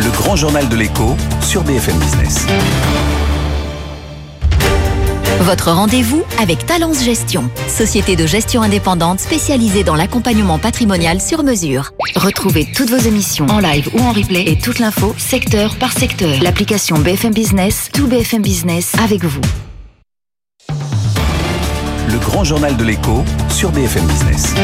Le grand journal de l'écho sur BFM Business. Votre rendez-vous avec Talence Gestion, société de gestion indépendante spécialisée dans l'accompagnement patrimonial sur mesure. Retrouvez toutes vos émissions en live ou en replay et toute l'info secteur par secteur. L'application BFM Business, tout BFM Business avec vous. Le grand journal de l'écho sur BFM Business.